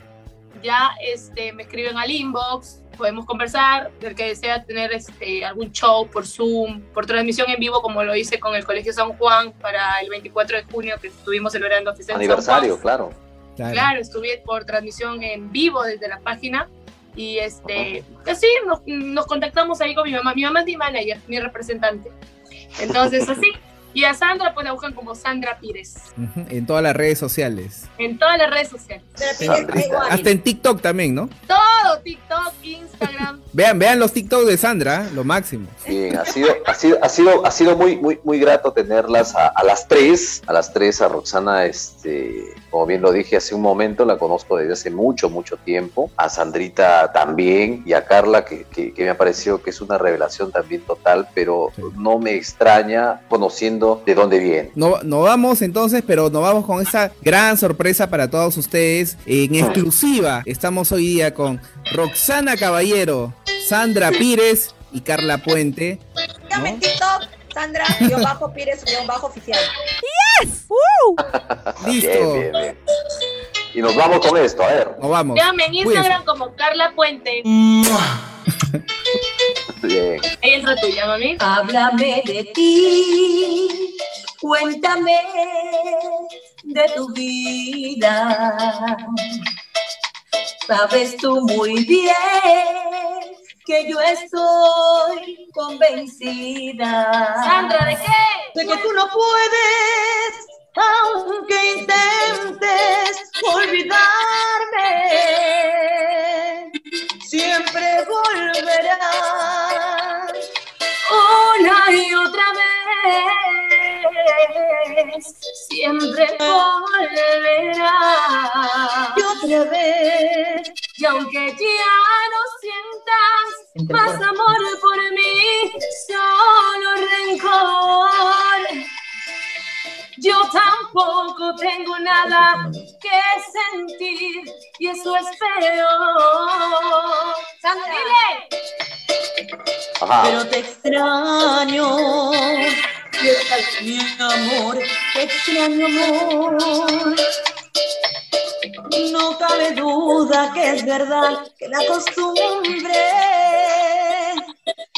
Ya este, me escriben al inbox, podemos conversar. El que desea tener este, algún show por Zoom, por transmisión en vivo, como lo hice con el Colegio San Juan para el 24 de junio que estuvimos celebrando Aniversario, claro. Claro. Claro, estuve por transmisión en vivo desde la página. Y este, así nos, nos contactamos ahí con mi mamá. Mi mamá es mi manager, mi representante. Entonces, así. Y a Sandra pues la buscan como Sandra Pires. En todas las redes sociales. En todas las redes sociales. Hasta en TikTok también, ¿no? Todo, TikTok, Instagram. Vean, vean los TikTok de Sandra, lo máximo. Bien, ha sido, ha sido, ha sido, ha sido muy, muy, muy grato tenerlas a, a las tres, a las tres, a Roxana, este, como bien lo dije hace un momento, la conozco desde hace mucho, mucho tiempo, a Sandrita también, y a Carla, que, que, que me ha parecido que es una revelación también total, pero Sí. no me extraña conociendo de dónde viene. No, no vamos entonces, pero nos vamos con esa gran sorpresa para todos ustedes. En exclusiva, estamos hoy día con Roxana Caballero, Sandra Pires y Carla Puente. TikTok, Sandra, guion bajo Pires, guion bajo oficial. Listo, Bien, bien, bien. Y nos vamos con esto, a ver. nos vamos. Véanme en Cuídense. Instagram como Carla Puente. Bien. Ahí entra tuya, mami. Háblame de ti, cuéntame de tu vida. Sabes tú muy bien que yo estoy convencida. Sandra, ¿de qué? De que tú no puedes, aunque intentes olvidarme, siempre volverás. Una y otra vez, siempre volverás. Y otra vez, Y aunque ya no sientas más amor por mí, solo rencor. Yo tampoco tengo nada que sentir y eso es peor. Sandra, dile. Ajá. pero te extraño. Mi amor, te extraño amor. No cabe duda que es verdad que la costumbre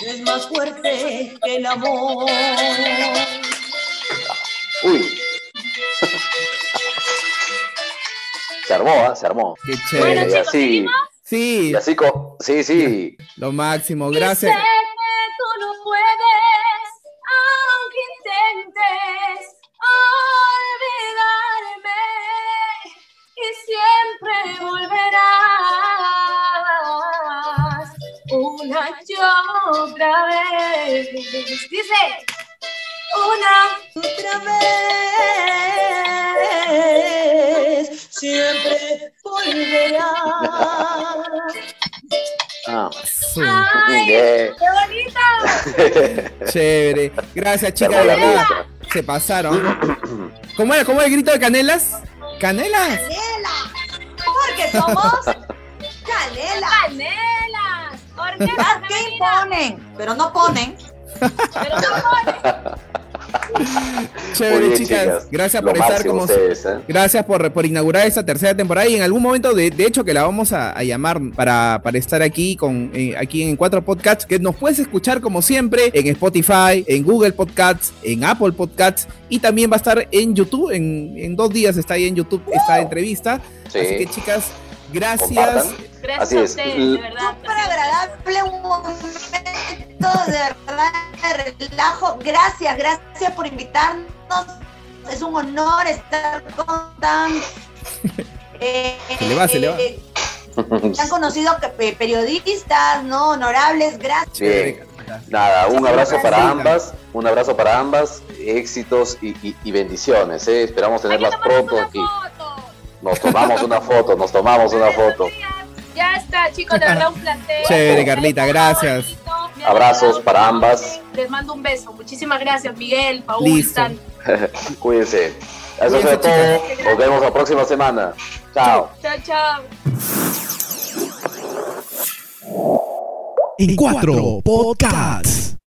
es más fuerte que el amor. Uy. Se armó, ¿ah? Se armó. Qué Bueno, Y chévere. chicos, así. Sí, y así, sí, sí. lo máximo. Y Gracias. sé que tú no puedes, aunque intentes olvidarme, y siempre volverás una y otra vez. Dice, una Otra vez, siempre volverás. Ah. ¡Qué bonita! Chévere. Gracias, chicas, de la verdad. Se pasaron. ¿Cómo era? ¿Cómo era el grito de Canelas? ¿Canelas? Canela, porque somos Canela. ¡Canelas! Orquesta ¿Sabes qué imponen? Pero no ponen. pero no pones. Chévere, bien, chicas. chicas. Gracias por estar máximo como ustedes, ¿eh? Gracias por, por inaugurar esta tercera temporada y en algún momento, de, de hecho, que la vamos a, a llamar para, para estar aquí con eh, aquí en Cuatro Podcasts, que nos puedes escuchar como siempre en Spotify, en Google Podcasts, en Apple Podcasts y también va a estar en YouTube. En, en dos días está ahí en YouTube esta entrevista. Sí. Así que, chicas, gracias. Compartan. Gracias Así a es. ustedes, de verdad. Súper agradable, un momento de verdad de relajo. Gracias, gracias por invitarnos. Es un honor estar con tan. eh, Se le va, se le va. eh, que- pe- periodistas, ¿no? Honorables, gracias. Bien. Nada, un abrazo para ambas, un abrazo para ambas, éxitos y, y- y bendiciones, ¿eh? esperamos tenerlas pronto aquí. foto. Nos tomamos una foto, nos tomamos una foto. Ya está, chicos, de verdad un placer. Chévere, Carlita, gracias. Abrazos para ambas. Les mando un beso. Muchísimas gracias, Miguel, Paul, Listo. San. Cuídense. Eso es todo. Nos vemos la próxima semana. Chao. Chao, chao. En cuatro podcasts.